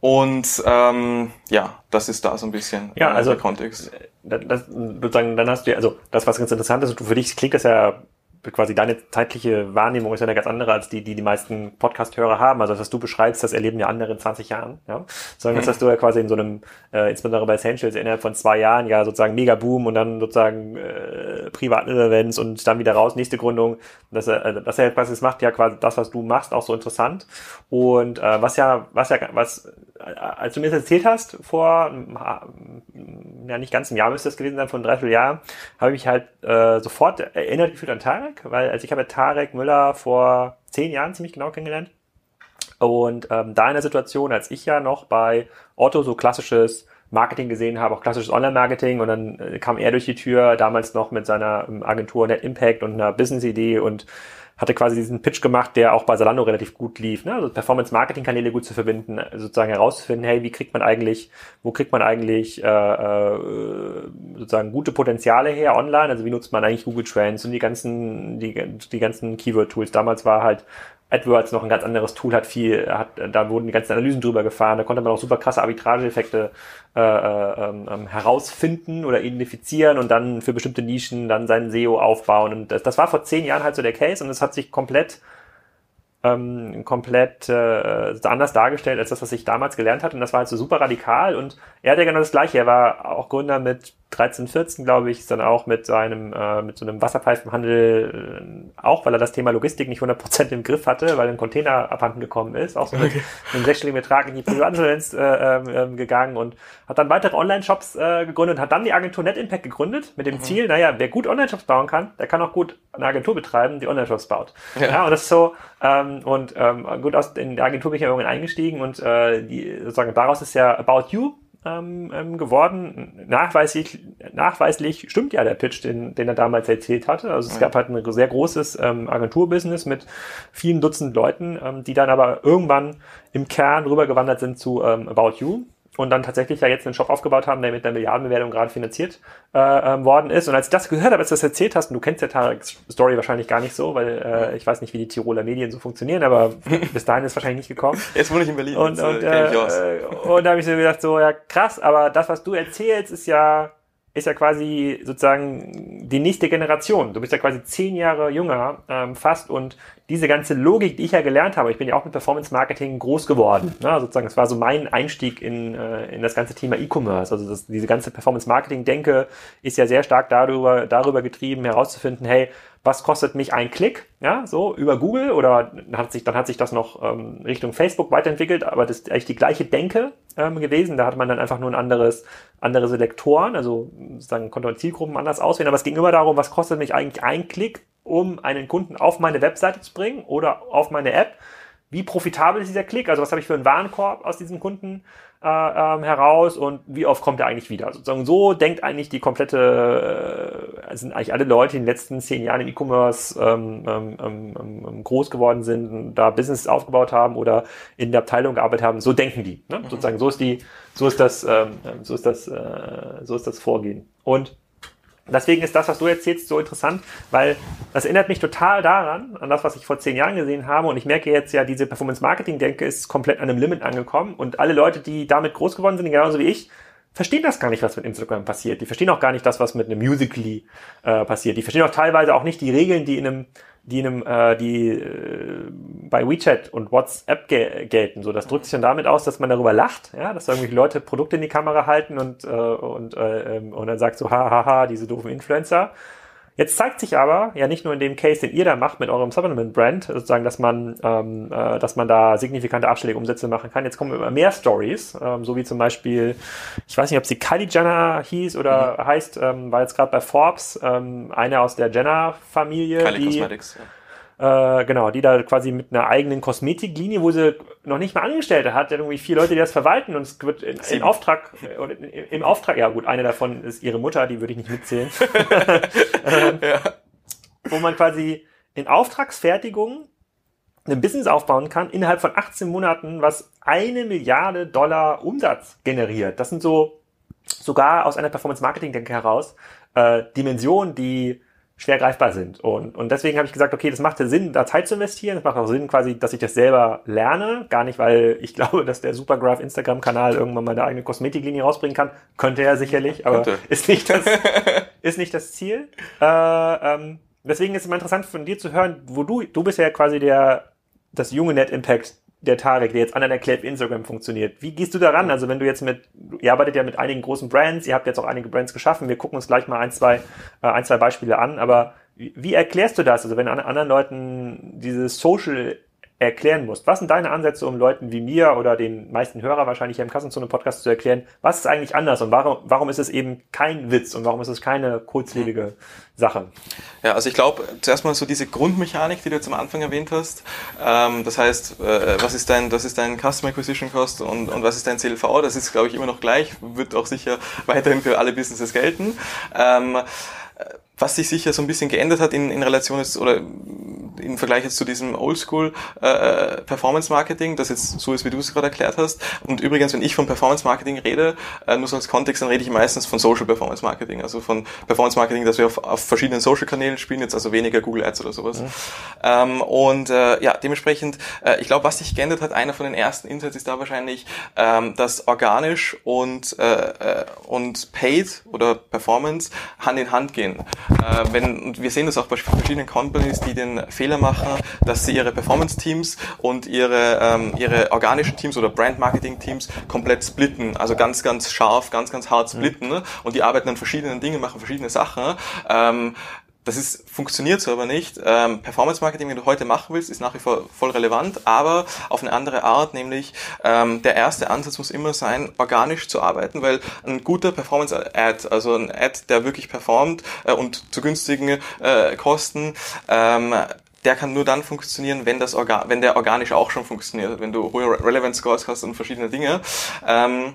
Und ähm, ja, das ist da so ein bisschen ja, also, der Kontext. Das, das, sozusagen, dann hast du ja, also das, was ganz interessant ist, für dich klingt das ja quasi deine zeitliche Wahrnehmung ist ja eine ganz andere als die, die die meisten Podcast-Hörer haben. Also das, was du beschreibst, das erleben ja andere in 20 Jahren. Ja? Sondern das mhm. hast du ja quasi in so einem, äh, insbesondere bei Essentials, innerhalb von zwei Jahren ja sozusagen mega Boom und dann sozusagen äh, privaten Events und dann wieder raus, nächste Gründung. Das, äh, das ja quasi, das macht ja quasi das, was du machst, auch so interessant. Und äh, was ja, was ja, was, als du mir das erzählt hast, vor ja nicht ganz ein Jahr müsste das gewesen sein, von drei, vier Jahren, habe ich mich halt äh, sofort erinnert gefühlt an Tarek, weil also ich habe Tarek Müller vor zehn Jahren ziemlich genau kennengelernt. Und ähm, da in der Situation, als ich ja noch bei Otto so klassisches Marketing gesehen habe, auch klassisches Online-Marketing und dann äh, kam er durch die Tür, damals noch mit seiner ähm, Agentur Net Impact und einer Business-Idee und hatte quasi diesen Pitch gemacht, der auch bei Salando relativ gut lief. Ne? Also Performance-Marketing-Kanäle gut zu verbinden, sozusagen herauszufinden, hey, wie kriegt man eigentlich, wo kriegt man eigentlich äh, äh, sozusagen gute Potenziale her online? Also wie nutzt man eigentlich Google Trends und die ganzen, die, die ganzen Keyword-Tools. Damals war halt AdWords noch ein ganz anderes Tool hat viel, hat, da wurden die ganzen Analysen drüber gefahren, da konnte man auch super krasse Arbitrageeffekte äh, äh, ähm, herausfinden oder identifizieren und dann für bestimmte Nischen dann seinen SEO aufbauen. Und das, das war vor zehn Jahren halt so der Case und es hat sich komplett ähm, komplett äh, anders dargestellt als das, was ich damals gelernt hatte. Und das war halt so super radikal. Und er hat ja genau das Gleiche. Er war auch Gründer mit 13, 14, glaube ich, ist dann auch mit seinem, äh, mit so einem Wasserpfeifenhandel, äh, auch weil er das Thema Logistik nicht 100% im Griff hatte, weil ein Container abhanden gekommen ist, auch so mit okay. einem sechsstelligen Betrag in die Privatinsolvenz äh, äh, gegangen und hat dann weitere Online-Shops äh, gegründet und hat dann die Agentur Net Impact gegründet mit dem mhm. Ziel, naja, wer gut Online-Shops bauen kann, der kann auch gut eine Agentur betreiben, die Online-Shops baut. Ja. ja. und das ist so, ähm, und ähm, gut, aus in der Agentur bin ich ja irgendwann eingestiegen und äh, die sozusagen daraus ist ja About You ähm, ähm, geworden. Nachweislich, nachweislich stimmt ja der Pitch, den, den er damals erzählt hatte. Also es ja. gab halt ein sehr großes ähm, Agenturbusiness mit vielen Dutzend Leuten, ähm, die dann aber irgendwann im Kern rübergewandert sind zu ähm, About You und dann tatsächlich ja jetzt einen Shop aufgebaut haben, der mit einer Milliardenbewertung gerade finanziert äh, ähm, worden ist. Und als ich das gehört habe, als du das erzählt hast, und du kennst ja Tareks Story wahrscheinlich gar nicht so, weil äh, ich weiß nicht, wie die Tiroler Medien so funktionieren, aber bis dahin ist wahrscheinlich nicht gekommen. Jetzt wohne ich in Berlin. Und, jetzt, und, äh, äh, und da habe ich so gedacht, so, ja krass, aber das, was du erzählst, ist ja ist ja quasi sozusagen die nächste Generation. Du bist ja quasi zehn Jahre jünger ähm, fast und diese ganze Logik, die ich ja gelernt habe, ich bin ja auch mit Performance Marketing groß geworden. Ne? Sozusagen, es war so mein Einstieg in, äh, in das ganze Thema E-Commerce. Also das, diese ganze Performance Marketing Denke ist ja sehr stark darüber, darüber getrieben, herauszufinden, hey, was kostet mich ein Klick, ja, so über Google oder dann hat sich, dann hat sich das noch ähm, Richtung Facebook weiterentwickelt, aber das ist eigentlich die gleiche Denke ähm, gewesen. Da hat man dann einfach nur ein anderes, andere Selektoren, also sozusagen konnte man Zielgruppen anders auswählen, aber es ging immer darum, was kostet mich eigentlich ein Klick, um einen Kunden auf meine Webseite zu bringen oder auf meine App. Wie profitabel ist dieser Klick? Also was habe ich für einen Warenkorb aus diesem Kunden? äh, ähm, heraus und wie oft kommt er eigentlich wieder? Sozusagen so denkt eigentlich die komplette, äh, sind eigentlich alle Leute, die in den letzten zehn Jahren im E-Commerce ähm, ähm, ähm, ähm groß geworden sind, da Business aufgebaut haben oder in der Abteilung gearbeitet haben, so denken die. Ne? Mhm. Sozusagen so ist die, so ist das, ähm, so ist das, äh, so ist das Vorgehen. Und Deswegen ist das, was du erzählst, so interessant, weil das erinnert mich total daran, an das, was ich vor zehn Jahren gesehen habe. Und ich merke jetzt ja, diese Performance-Marketing-Denke ist komplett an einem Limit angekommen. Und alle Leute, die damit groß geworden sind, genauso wie ich, verstehen das gar nicht, was mit Instagram passiert. Die verstehen auch gar nicht das, was mit einem Musically äh, passiert. Die verstehen auch teilweise auch nicht die Regeln, die in einem die, in einem, äh, die äh, bei WeChat und WhatsApp ge gelten. So, das drückt sich dann damit aus, dass man darüber lacht, ja, dass da irgendwelche Leute Produkte in die Kamera halten und, äh, und, äh, ähm, und dann sagt so, hahaha, diese doofen Influencer. Jetzt zeigt sich aber, ja nicht nur in dem Case, den ihr da macht mit eurem Supplement-Brand, sozusagen, dass man, ähm, äh, dass man da signifikante Abschläge Umsätze machen kann. Jetzt kommen immer mehr Stories, ähm, so wie zum Beispiel, ich weiß nicht, ob sie Kylie Jenner hieß oder mhm. heißt, ähm, war jetzt gerade bei Forbes, ähm, eine aus der Jenner-Familie. Kylie die, Cosmetics, ja äh, genau, die da quasi mit einer eigenen Kosmetiklinie, wo sie noch nicht mal Angestellte hat, irgendwie vier Leute, die das verwalten und es wird in, in Auftrag, äh, oder im Auftrag, ja gut, eine davon ist ihre Mutter, die würde ich nicht mitzählen. ähm, ja. Wo man quasi in Auftragsfertigung ein Business aufbauen kann innerhalb von 18 Monaten, was eine Milliarde Dollar Umsatz generiert. Das sind so sogar aus einer Performance-Marketing-Denke heraus äh, Dimensionen, die schwer greifbar sind. Und, und deswegen habe ich gesagt, okay, das macht Sinn, da Zeit zu investieren. Es macht auch Sinn quasi, dass ich das selber lerne. Gar nicht, weil ich glaube, dass der Supergraph Instagram-Kanal irgendwann mal eine eigene Kosmetiklinie rausbringen kann. Könnte er sicherlich, aber ist nicht das, ist nicht das Ziel. Äh, ähm, Deswegen ist es mal interessant von dir zu hören, wo du, du bist ja quasi der, das junge Net Impact der Tarek, der jetzt anderen erklärt, wie Instagram funktioniert. Wie gehst du daran? Also wenn du jetzt mit, ihr arbeitet ja mit einigen großen Brands, ihr habt jetzt auch einige Brands geschaffen, wir gucken uns gleich mal ein, zwei, äh, ein, zwei Beispiele an, aber wie, erklärst du das? Also wenn an anderen Leuten dieses Social erklären musst. Was sind deine Ansätze, um Leuten wie mir oder den meisten Hörer wahrscheinlich hier im Kassenzone-Podcast zu erklären, was ist eigentlich anders und warum, warum ist es eben kein Witz und warum ist es keine kurzlebige Sache? Ja, also ich glaube, zuerst mal so diese Grundmechanik, die du jetzt am Anfang erwähnt hast. Ähm, das heißt, äh, was ist dein, was ist dein Customer Acquisition Cost und, und was ist dein CLV? Das ist, glaube ich, immer noch gleich, wird auch sicher weiterhin für alle Businesses gelten. Ähm, was sich sicher so ein bisschen geändert hat in, in Relation jetzt oder im Vergleich jetzt zu diesem Oldschool äh, Performance Marketing, das jetzt so ist, wie du es gerade erklärt hast. Und übrigens, wenn ich von Performance Marketing rede, äh, nur so als Kontext, dann rede ich meistens von Social Performance Marketing, also von Performance Marketing, das wir auf, auf verschiedenen Social Kanälen spielen, jetzt also weniger Google Ads oder sowas. Mhm. Ähm, und äh, ja, dementsprechend, äh, ich glaube, was sich geändert hat, einer von den ersten Insights ist da wahrscheinlich, ähm, dass organisch und äh, äh und Paid oder Performance Hand in Hand gehen. Äh, wenn, und wir sehen das auch bei verschiedenen Companies, die den Fehler machen, dass sie ihre Performance-Teams und ihre, ähm, ihre organischen Teams oder Brand-Marketing-Teams komplett splitten. Also ganz, ganz scharf, ganz, ganz hart splitten. Mhm. Und die arbeiten an verschiedenen Dingen, machen verschiedene Sachen. Ähm, das ist, funktioniert so aber nicht. Ähm, Performance Marketing, wenn du heute machen willst, ist nach wie vor voll relevant, aber auf eine andere Art, nämlich ähm, der erste Ansatz muss immer sein, organisch zu arbeiten, weil ein guter Performance Ad, also ein Ad, der wirklich performt äh, und zu günstigen äh, Kosten, ähm, der kann nur dann funktionieren, wenn, das Organ wenn der organisch auch schon funktioniert, wenn du hohe Relevance Scores hast und verschiedene Dinge. Ähm,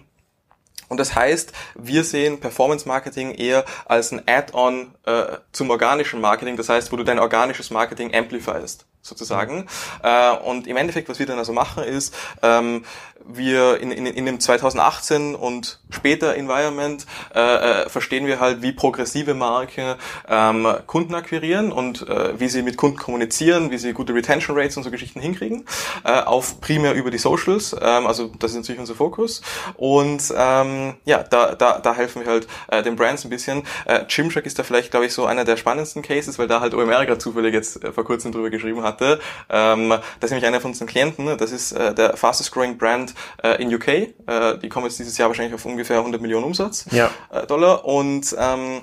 und das heißt, wir sehen Performance Marketing eher als ein Add-on äh, zum organischen Marketing, das heißt, wo du dein organisches Marketing amplifierst sozusagen. Äh, und im Endeffekt, was wir dann also machen, ist, ähm, wir in, in, in dem 2018 und später Environment äh, äh, verstehen wir halt, wie progressive Marken ähm, Kunden akquirieren und äh, wie sie mit Kunden kommunizieren, wie sie gute Retention Rates und so Geschichten hinkriegen, äh, auf primär über die Socials. Ähm, also das ist natürlich unser Fokus. Und ähm, ja, da, da, da helfen wir halt äh, den Brands ein bisschen. Äh, Gymshark ist da vielleicht, glaube ich, so einer der spannendsten Cases, weil da halt OMR gerade zufällig jetzt äh, vor kurzem drüber geschrieben hatte. Ähm, das ist nämlich einer von unseren Klienten. Das ist äh, der fastest growing Brand äh, in UK. Äh, die kommen jetzt dieses Jahr wahrscheinlich auf ungefähr 100 Millionen Umsatz ja. äh, Dollar und ähm,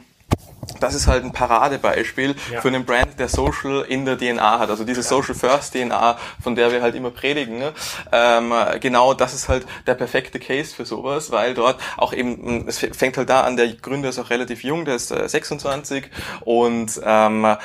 das ist halt ein Paradebeispiel ja. für einen Brand, der Social in der DNA hat. Also diese Social First DNA, von der wir halt immer predigen. Ne? Ähm, genau, das ist halt der perfekte Case für sowas, weil dort auch eben, es fängt halt da an, der Gründer ist auch relativ jung, der ist äh, 26 und ähm, äh,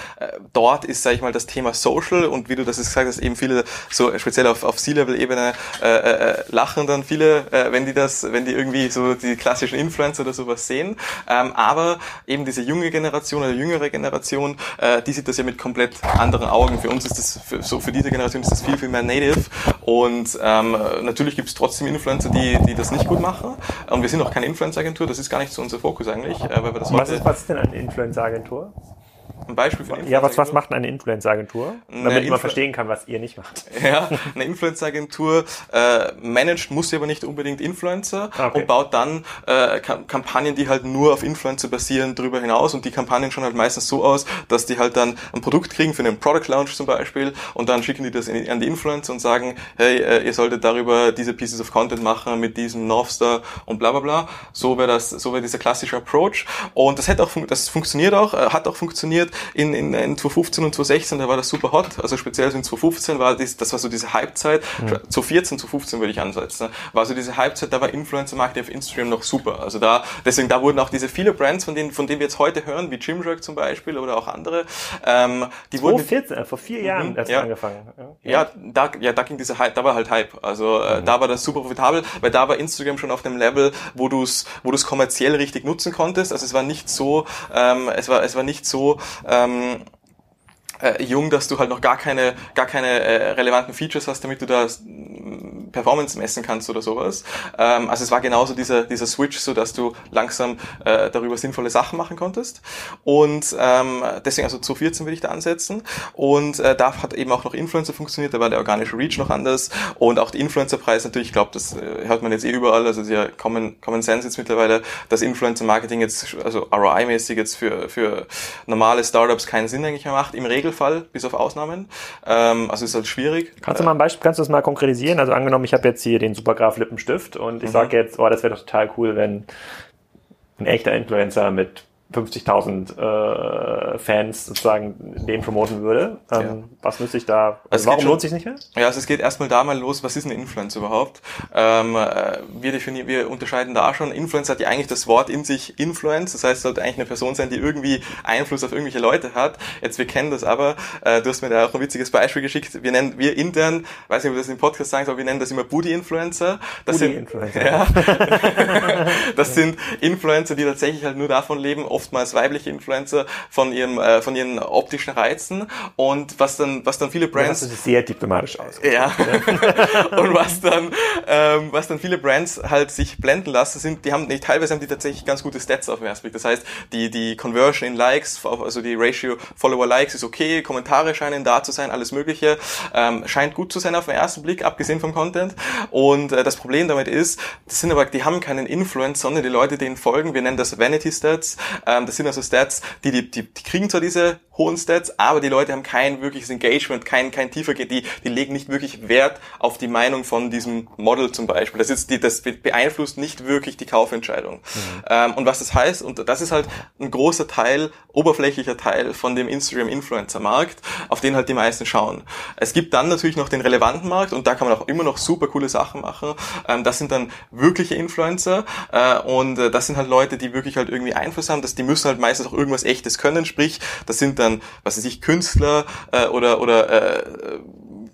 dort ist, sage ich mal, das Thema Social und wie du das gesagt hast, eben viele so speziell auf, auf C-Level-Ebene äh, äh, lachen dann viele, äh, wenn die das, wenn die irgendwie so die klassischen Influencer oder sowas sehen. Ähm, aber eben diese junge Generation oder jüngere Generation, äh, die sieht das ja mit komplett anderen Augen. Für uns ist das, für, so für diese Generation ist das viel, viel mehr native. Und ähm, natürlich gibt es trotzdem Influencer, die, die das nicht gut machen. Und wir sind auch keine Influencer-Agentur, das ist gar nicht so unser Fokus eigentlich. Äh, weil wir das was, ist, was ist denn eine Influencer-Agentur? Ein Beispiel für eine Ja, was, was macht eine Influencer-Agentur? Damit Influ man verstehen kann, was ihr nicht macht. Ja, eine Influencer-Agentur äh, managt, muss sie aber nicht unbedingt Influencer ah, okay. und baut dann äh, Kampagnen, die halt nur auf Influencer basieren, darüber hinaus und die Kampagnen schauen halt meistens so aus, dass die halt dann ein Produkt kriegen für einen Product Launch zum Beispiel und dann schicken die das in, an die Influencer und sagen, hey, äh, ihr solltet darüber diese Pieces of Content machen mit diesem Northstar und bla bla bla. So wäre das, so wäre dieser klassische Approach und das hätte auch, das funktioniert auch, äh, hat auch funktioniert in, in, in 2015 und 2016, da war das super hot. Also speziell in 2015 war das, das war so diese Halbzeit. Mhm. 2014, 2015 würde ich ansetzen. War so diese Halbzeit, da war Influencer Marketing auf Instagram noch super. Also da, deswegen, da wurden auch diese viele Brands, von denen, von denen wir jetzt heute hören, wie Gymshark zum Beispiel oder auch andere, ähm, die 2014, wurden. Vor vier Jahren mhm, erst ja. angefangen. Ja. ja, da, ja, da ging diese Hype, da war halt Hype. Also äh, mhm. da war das super profitabel, weil da war Instagram schon auf dem Level, wo du es, wo du es kommerziell richtig nutzen konntest. Also es war nicht so, ähm, es war, es war nicht so, ähm, äh, jung, dass du halt noch gar keine, gar keine äh, relevanten Features hast, damit du da Performance messen kannst oder sowas. Ähm, also es war genauso dieser, dieser Switch, so dass du langsam äh, darüber sinnvolle Sachen machen konntest. Und ähm, deswegen, also 2014 würde ich da ansetzen. Und äh, da hat eben auch noch Influencer funktioniert, da war der organische Reach noch anders. Und auch die Influencer-Preis natürlich, ich glaube, das äh, hört man jetzt eh überall, also ja Common, Common Sense jetzt mittlerweile, dass Influencer-Marketing jetzt, also ROI-mäßig jetzt für, für normale Startups keinen Sinn eigentlich mehr macht, im Regelfall, bis auf Ausnahmen. Ähm, also ist halt schwierig. Kannst du mal ein Beispiel, kannst du das mal konkretisieren? Also angenommen, ich habe jetzt hier den Supergraph Lippenstift und ich mhm. sage jetzt, oh, das wäre doch total cool, wenn ein echter Influencer mit 50.000 äh, Fans sozusagen den promoten würde. Ähm, ja. Was müsste ich da, also warum schon, lohnt sich nicht mehr? Ja, also es geht erstmal da mal los, was ist ein Influencer überhaupt? Ähm, äh, wir, definieren, wir unterscheiden da schon, Influencer hat ja eigentlich das Wort in sich Influence, das heißt, es sollte eigentlich eine Person sein, die irgendwie Einfluss auf irgendwelche Leute hat. Jetzt, wir kennen das aber, äh, du hast mir da auch ein witziges Beispiel geschickt, wir nennen, wir intern, weiß nicht, ob wir das im Podcast sagen aber wir nennen das immer Booty-Influencer. Das Booty Influencer. Sind, ja, das sind Influencer, die tatsächlich halt nur davon leben, oftmals weibliche Influencer von ihrem äh, von ihren optischen Reizen und was dann was dann viele Brands ja, das sehr diplomatisch aus. Ja. und was dann ähm, was dann viele Brands halt sich blenden lassen sind, die haben nicht teilweise haben die tatsächlich ganz gute Stats auf dem ersten Blick. Das heißt, die die Conversion in Likes, also die Ratio Follower Likes ist okay, Kommentare scheinen da zu sein, alles mögliche ähm, scheint gut zu sein auf den ersten Blick, abgesehen vom Content. Und äh, das Problem damit ist, das sind aber die haben keinen Influence, sondern die Leute denen folgen. Wir nennen das Vanity Stats. Ähm, das sind also Stats, die, die, die, die kriegen zwar diese hohen Stats, aber die Leute haben kein wirkliches Engagement, kein, kein tiefer, die, die legen nicht wirklich Wert auf die Meinung von diesem Model zum Beispiel. Das, ist die, das beeinflusst nicht wirklich die Kaufentscheidung. Mhm. Ähm, und was das heißt, und das ist halt ein großer Teil, oberflächlicher Teil von dem Instagram-Influencer-Markt, auf den halt die meisten schauen. Es gibt dann natürlich noch den relevanten Markt und da kann man auch immer noch super coole Sachen machen. Ähm, das sind dann wirkliche Influencer äh, und äh, das sind halt Leute, die wirklich halt irgendwie Einfluss haben, dass die müssen halt meistens auch irgendwas echtes können, sprich, das sind dann, was weiß ich, Künstler äh, oder, oder äh,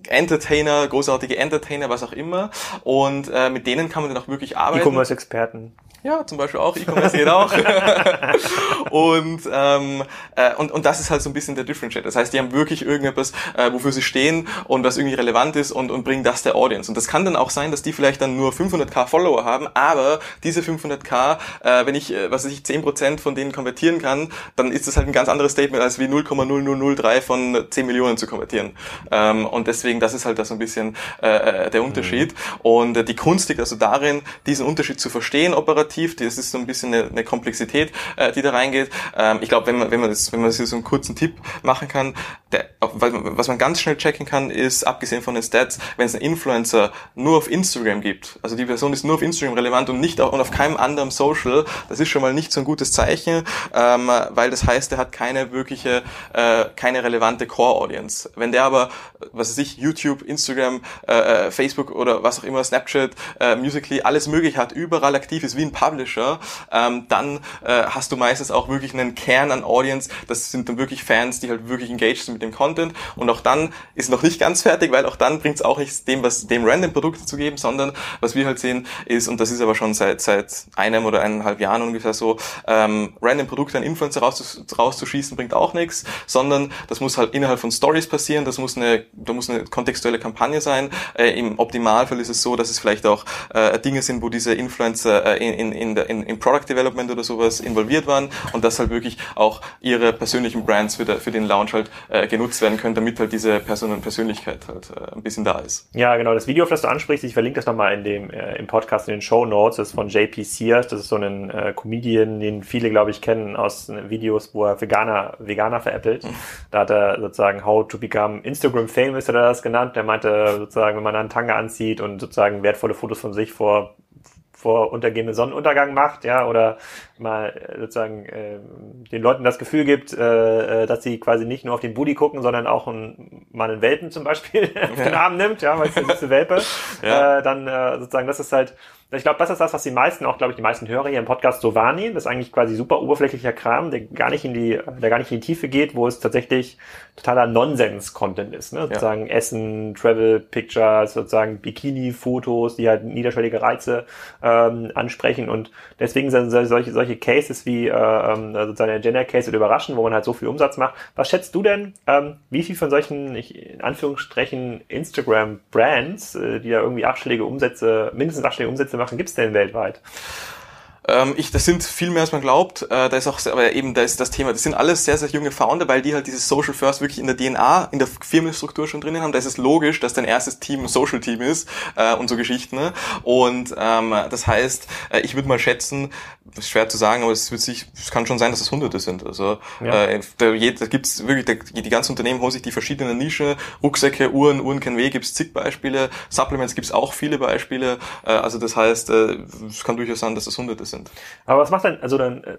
Entertainer, großartige Entertainer, was auch immer. Und äh, mit denen kann man dann auch wirklich arbeiten. E-Commerce-Experten. Ja, zum Beispiel auch, E-Commerce geht auch. und, ähm, äh, und, und das ist halt so ein bisschen der Differentiator. Das heißt, die haben wirklich irgendetwas, äh, wofür sie stehen und was irgendwie relevant ist und, und bringen das der Audience. Und das kann dann auch sein, dass die vielleicht dann nur 500k Follower haben, aber diese 500k, äh, wenn ich, äh, was weiß ich, 10% von denen konvertieren kann, dann ist das halt ein ganz anderes Statement, als wie 0,0003 von 10 Millionen zu konvertieren. Ähm, und deswegen, das ist halt da so ein bisschen äh, äh der Unterschied. Mhm. Und äh, die Kunst liegt also darin, diesen Unterschied zu verstehen, operativ operativ, das ist so ein bisschen eine, eine Komplexität, äh, die da reingeht. Ähm, ich glaube, wenn man, wenn man das, wenn man das hier so einen kurzen Tipp machen kann, der, was man ganz schnell checken kann, ist, abgesehen von den Stats, wenn es einen Influencer nur auf Instagram gibt, also die Person ist nur auf Instagram relevant und nicht auf, und auf keinem anderen Social, das ist schon mal nicht so ein gutes Zeichen, ähm, weil das heißt, er hat keine wirkliche, äh, keine relevante Core-Audience. Wenn der aber, was weiß ich, YouTube, Instagram, äh, äh Facebook oder was auch immer, Snapchat, äh, Musically, alles möglich hat, überall aktiv ist, wie ein Publisher, ähm, dann äh, hast du meistens auch wirklich einen Kern an Audience. Das sind dann wirklich Fans, die halt wirklich engaged sind mit dem Content. Und auch dann ist noch nicht ganz fertig, weil auch dann bringt es auch nicht dem, was dem random Produkte zu geben, sondern was wir halt sehen ist, und das ist aber schon seit seit einem oder eineinhalb Jahren ungefähr so, ähm, random Produkte an Influencer raus, rauszuschießen bringt auch nichts, sondern das muss halt innerhalb von Stories passieren. Das muss eine, da muss eine kontextuelle Kampagne sein. Äh, Im Optimalfall ist es so, dass es vielleicht auch äh, Dinge sind, wo diese Influencer äh, in, in in, in, in Product Development oder sowas involviert waren und dass halt wirklich auch ihre persönlichen Brands für, der, für den Launch halt äh, genutzt werden können, damit halt diese Person und Persönlichkeit halt äh, ein bisschen da ist. Ja, genau. Das Video, auf das du ansprichst, ich verlinke das nochmal in dem, äh, im Podcast in den Show Notes, das ist von JP Sears. Das ist so ein äh, Comedian, den viele, glaube ich, kennen aus äh, Videos, wo er Veganer, Veganer veräppelt. Da hat er sozusagen How to Become Instagram Famous, hat er das genannt. Der meinte sozusagen, wenn man einen Tanga anzieht und sozusagen wertvolle Fotos von sich vor vor untergehende Sonnenuntergang macht, ja, oder mal äh, sozusagen äh, den Leuten das Gefühl gibt, äh, äh, dass sie quasi nicht nur auf den Booty gucken, sondern auch ein, mal einen Welpen zum Beispiel auf den Arm nimmt, ja, weil es ist eine Welpe, ja. äh, dann äh, sozusagen, das ist halt ich glaube, das ist das, was die meisten, auch glaube ich, die meisten Hörer hier im Podcast so wahrnehmen. Das ist eigentlich quasi super oberflächlicher Kram, der gar nicht in die, der gar nicht in die Tiefe geht, wo es tatsächlich totaler Nonsens-Content ist. Ne? Ja. Sozusagen Essen, Travel Pictures, sozusagen Bikini-Fotos, die halt niederschwellige Reize ähm, ansprechen. Und deswegen sind solche, solche Cases wie äh, ähm, sozusagen der Gender Case oder überraschen, wo man halt so viel Umsatz macht. Was schätzt du denn, ähm, wie viel von solchen, ich, in Anführungsstrichen, Instagram-Brands, äh, die da irgendwie achtstellige Umsätze, mindestens achtstellige Umsätze machen, gibt es denn weltweit? Ähm, ich, das sind viel mehr als man glaubt. Äh, da ist auch, aber eben, da ist das Thema. Das sind alles sehr, sehr junge Founder, weil die halt dieses Social First wirklich in der DNA, in der Firmenstruktur schon drinnen haben. Da ist es logisch, dass dein erstes Team ein Social Team ist äh, und so Geschichten. Ne? Und ähm, das heißt, äh, ich würde mal schätzen, ist schwer zu sagen, aber es wird sich, es kann schon sein, dass es Hunderte sind. Also ja. äh, da, da gibt's wirklich, da, die ganzen Unternehmen holen sich die verschiedenen Nischen, Rucksäcke, Uhren, Uhren kennen weh, gibt's zig Beispiele, Supplements gibt's auch viele Beispiele. Äh, also das heißt, äh, es kann durchaus sein, dass es Hunderte sind sind. Aber was macht denn, also dann, äh,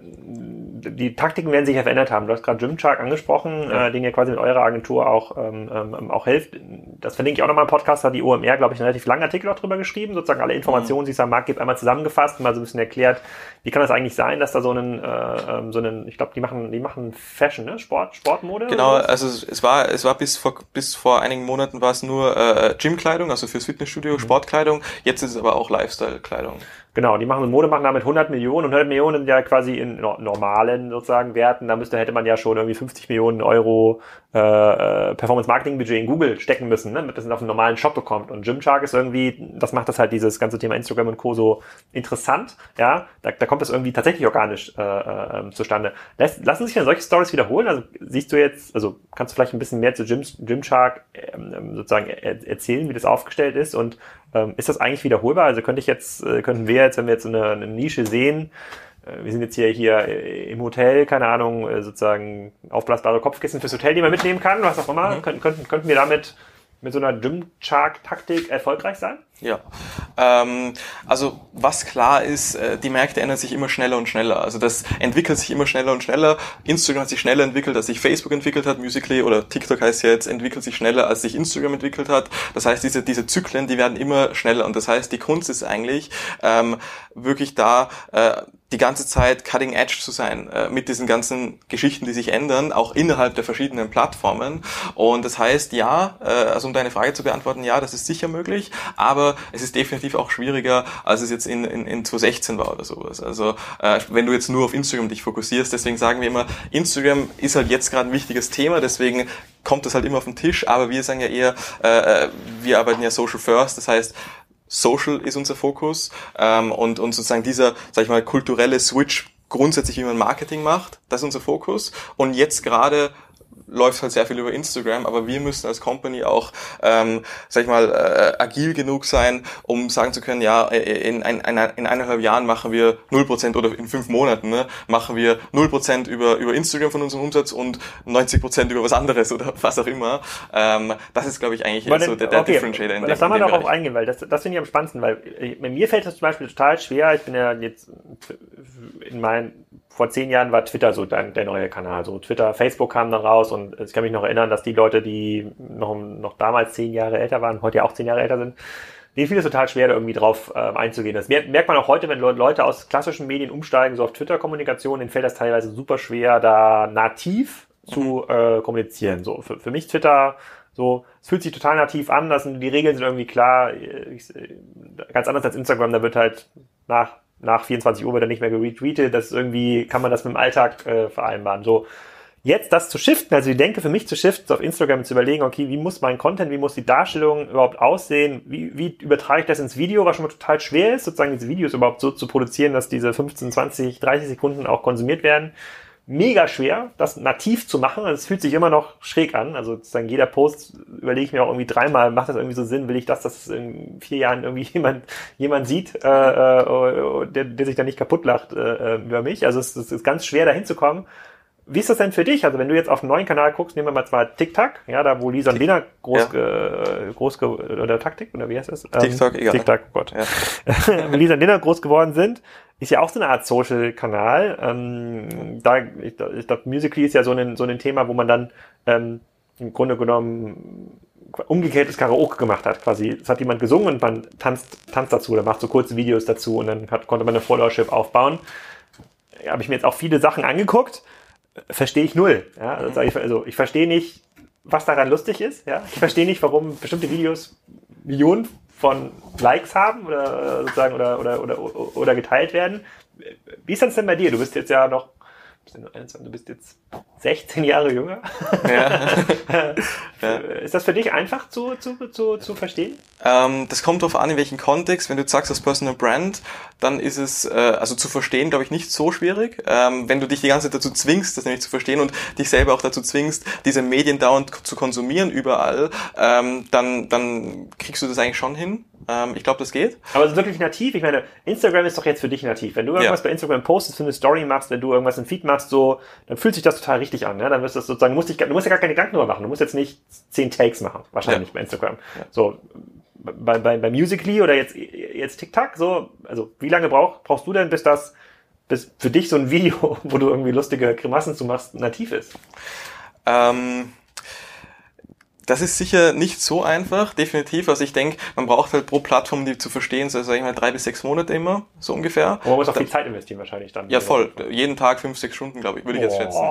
die Taktiken werden sich ja verändert haben. Du hast gerade Gymshark angesprochen, ja. äh, den ihr quasi mit eurer Agentur auch, ähm, ähm, auch hilft. Das verlinke ich auch nochmal im Podcast, hat die OMR, glaube ich, einen relativ langen Artikel auch drüber geschrieben, sozusagen alle Informationen, mhm. die es am Markt gibt, einmal zusammengefasst, mal so ein bisschen erklärt, wie kann das eigentlich sein, dass da so einen, äh, ähm, so einen, ich glaube, die machen, die machen Fashion, ne? Sport, Sportmode? Genau, also es war, es war bis vor, bis vor einigen Monaten war es nur äh, Gymkleidung, also fürs Fitnessstudio, mhm. Sportkleidung. Jetzt ist es aber auch Lifestyle-Kleidung. Genau, die machen Mode machen damit 100 Millionen und 100 Millionen sind ja quasi in normalen sozusagen Werten. Da müsste hätte man ja schon irgendwie 50 Millionen Euro äh, äh, Performance Marketing Budget in Google stecken müssen, ne, damit das auf einen normalen Shop bekommt. Und Gymshark ist irgendwie, das macht das halt dieses ganze Thema Instagram und Co. so interessant. Ja, da, da kommt das irgendwie tatsächlich organisch äh, äh, zustande. Lass, lassen sich denn solche Stories wiederholen? Also siehst du jetzt, also kannst du vielleicht ein bisschen mehr zu Gym, Gymshark ähm, sozusagen er, erzählen, wie das aufgestellt ist und ähm, ist das eigentlich wiederholbar? Also könnte ich jetzt, äh, könnten wir jetzt, wenn wir jetzt eine, eine Nische sehen, äh, wir sind jetzt hier, hier äh, im Hotel, keine Ahnung, sozusagen aufblasbare Kopfkissen fürs Hotel, die man mitnehmen kann, was auch immer. Mhm. Könnten, könnten, könnten wir damit mit so einer Gym-Chart-Taktik erfolgreich sein? Ja, ähm, also was klar ist, äh, die Märkte ändern sich immer schneller und schneller. Also das entwickelt sich immer schneller und schneller. Instagram hat sich schneller entwickelt, als sich Facebook entwickelt hat, Musically oder TikTok heißt ja jetzt, entwickelt sich schneller, als sich Instagram entwickelt hat. Das heißt, diese, diese Zyklen, die werden immer schneller. Und das heißt, die Kunst ist eigentlich ähm, wirklich da, äh, die ganze Zeit cutting edge zu sein äh, mit diesen ganzen Geschichten, die sich ändern, auch innerhalb der verschiedenen Plattformen. Und das heißt, ja, äh, also um deine Frage zu beantworten, ja, das ist sicher möglich, aber es ist definitiv auch schwieriger, als es jetzt in, in, in 2016 war oder sowas. Also äh, wenn du jetzt nur auf Instagram dich fokussierst, deswegen sagen wir immer, Instagram ist halt jetzt gerade ein wichtiges Thema, deswegen kommt das halt immer auf den Tisch, aber wir sagen ja eher, äh, äh wir arbeiten ja Social First, das heißt, Social ist unser Fokus ähm, und, und sozusagen dieser, sag ich mal, kulturelle Switch grundsätzlich, wie man Marketing macht, das ist unser Fokus. Und jetzt gerade läuft halt sehr viel über Instagram, aber wir müssen als Company auch, ähm, sag ich mal, äh, agil genug sein, um sagen zu können, ja, äh, in, ein, in eineinhalb Jahren machen wir 0% oder in fünf Monaten ne, machen wir 0% über, über Instagram von unserem Umsatz und 90% über was anderes oder was auch immer. Ähm, das ist, glaube ich, eigentlich denn, so der, der okay, Differentiator. In das haben wir darauf eingehen, weil das, das finde ich am spannendsten, weil äh, mir fällt das zum Beispiel total schwer. Ich bin ja jetzt in meinen vor zehn Jahren war Twitter so der, der neue Kanal. So Twitter, Facebook kam dann raus und ich kann mich noch erinnern, dass die Leute, die noch, noch damals zehn Jahre älter waren, heute ja auch zehn Jahre älter sind, denen fiel es total schwer, da irgendwie drauf äh, einzugehen. Das merkt man auch heute, wenn Leute aus klassischen Medien umsteigen, so auf Twitter-Kommunikation, denen fällt das teilweise super schwer, da nativ zu mhm. äh, kommunizieren. So für, für mich Twitter so, es fühlt sich total nativ an, das sind, die Regeln sind irgendwie klar. Ich, ganz anders als Instagram, da wird halt nach nach 24 Uhr wird er nicht mehr geretweetet. Das ist irgendwie, kann man das mit dem Alltag äh, vereinbaren. So, jetzt das zu shiften, also die Denke für mich zu shiften, auf Instagram zu überlegen, okay, wie muss mein Content, wie muss die Darstellung überhaupt aussehen, wie, wie übertrage ich das ins Video, was schon mal total schwer ist, sozusagen diese Videos überhaupt so zu produzieren, dass diese 15, 20, 30 Sekunden auch konsumiert werden mega schwer, das nativ zu machen. Also es fühlt sich immer noch schräg an. Also sozusagen jeder Post überlege ich mir auch irgendwie dreimal, macht das irgendwie so Sinn? Will ich das, dass in vier Jahren irgendwie jemand, jemand sieht, äh, äh, der, der sich da nicht kaputt lacht äh, über mich? Also es, es ist ganz schwer, da hinzukommen. Wie ist das denn für dich? Also wenn du jetzt auf einen neuen Kanal guckst, nehmen wir mal zwar TikTok, ja, da wo Lisa und Lena groß, ja. groß oder Taktik oder wie heißt das? Ähm, TikTok, egal. TikTok, oh Gott. Ja. Lisa und Lena groß geworden sind, ist ja auch so eine Art Social-Kanal. Ähm, da, ich, ich glaube, Musically ist ja so ein, so ein Thema, wo man dann ähm, im Grunde genommen umgekehrtes Karaoke gemacht hat. Quasi, es hat jemand gesungen und man tanzt, tanzt dazu oder macht so kurze Videos dazu und dann hat, konnte man eine Followership aufbauen. Ja, Habe ich mir jetzt auch viele Sachen angeguckt verstehe ich null. Ja? Also, ich, also ich verstehe nicht, was daran lustig ist. Ja? Ich verstehe nicht, warum bestimmte Videos Millionen von Likes haben oder sozusagen oder, oder, oder, oder geteilt werden. wie ist das denn bei dir? Du bist jetzt ja noch du bist jetzt 16 Jahre jünger. Ja. ja. Ist das für dich einfach zu, zu, zu, zu verstehen? Ähm, das kommt darauf an, in welchem Kontext. Wenn du sagst, das Personal Brand, dann ist es, äh, also zu verstehen, glaube ich, nicht so schwierig. Ähm, wenn du dich die ganze Zeit dazu zwingst, das nämlich zu verstehen und dich selber auch dazu zwingst, diese Medien dauernd zu konsumieren überall, ähm, dann, dann kriegst du das eigentlich schon hin. Ähm, ich glaube, das geht. Aber so wirklich nativ? Ich meine, Instagram ist doch jetzt für dich nativ. Wenn du irgendwas ja. bei Instagram postest, für eine Story machst, wenn du irgendwas im Feed machst, so, dann fühlt sich das total richtig an. Ne? Dann wirst du sozusagen, du musst, dich, du musst ja gar keine Gedanken darüber machen. Du musst jetzt nicht zehn Takes machen, wahrscheinlich ja. bei Instagram. So, bei, bei, bei Musically oder jetzt, jetzt TikTok, so, also wie lange brauch, brauchst du denn, bis das, bis für dich so ein Video, wo du irgendwie lustige Grimassen zu machst, nativ ist? Ähm das ist sicher nicht so einfach, definitiv. Also ich denke, man braucht halt pro Plattform, die zu verstehen, so sag ich mal drei bis sechs Monate immer, so ungefähr. Und man muss auch viel Zeit investieren wahrscheinlich dann. Ja, voll. Jeden Tag fünf, sechs Stunden, glaube ich, würde ich jetzt schätzen.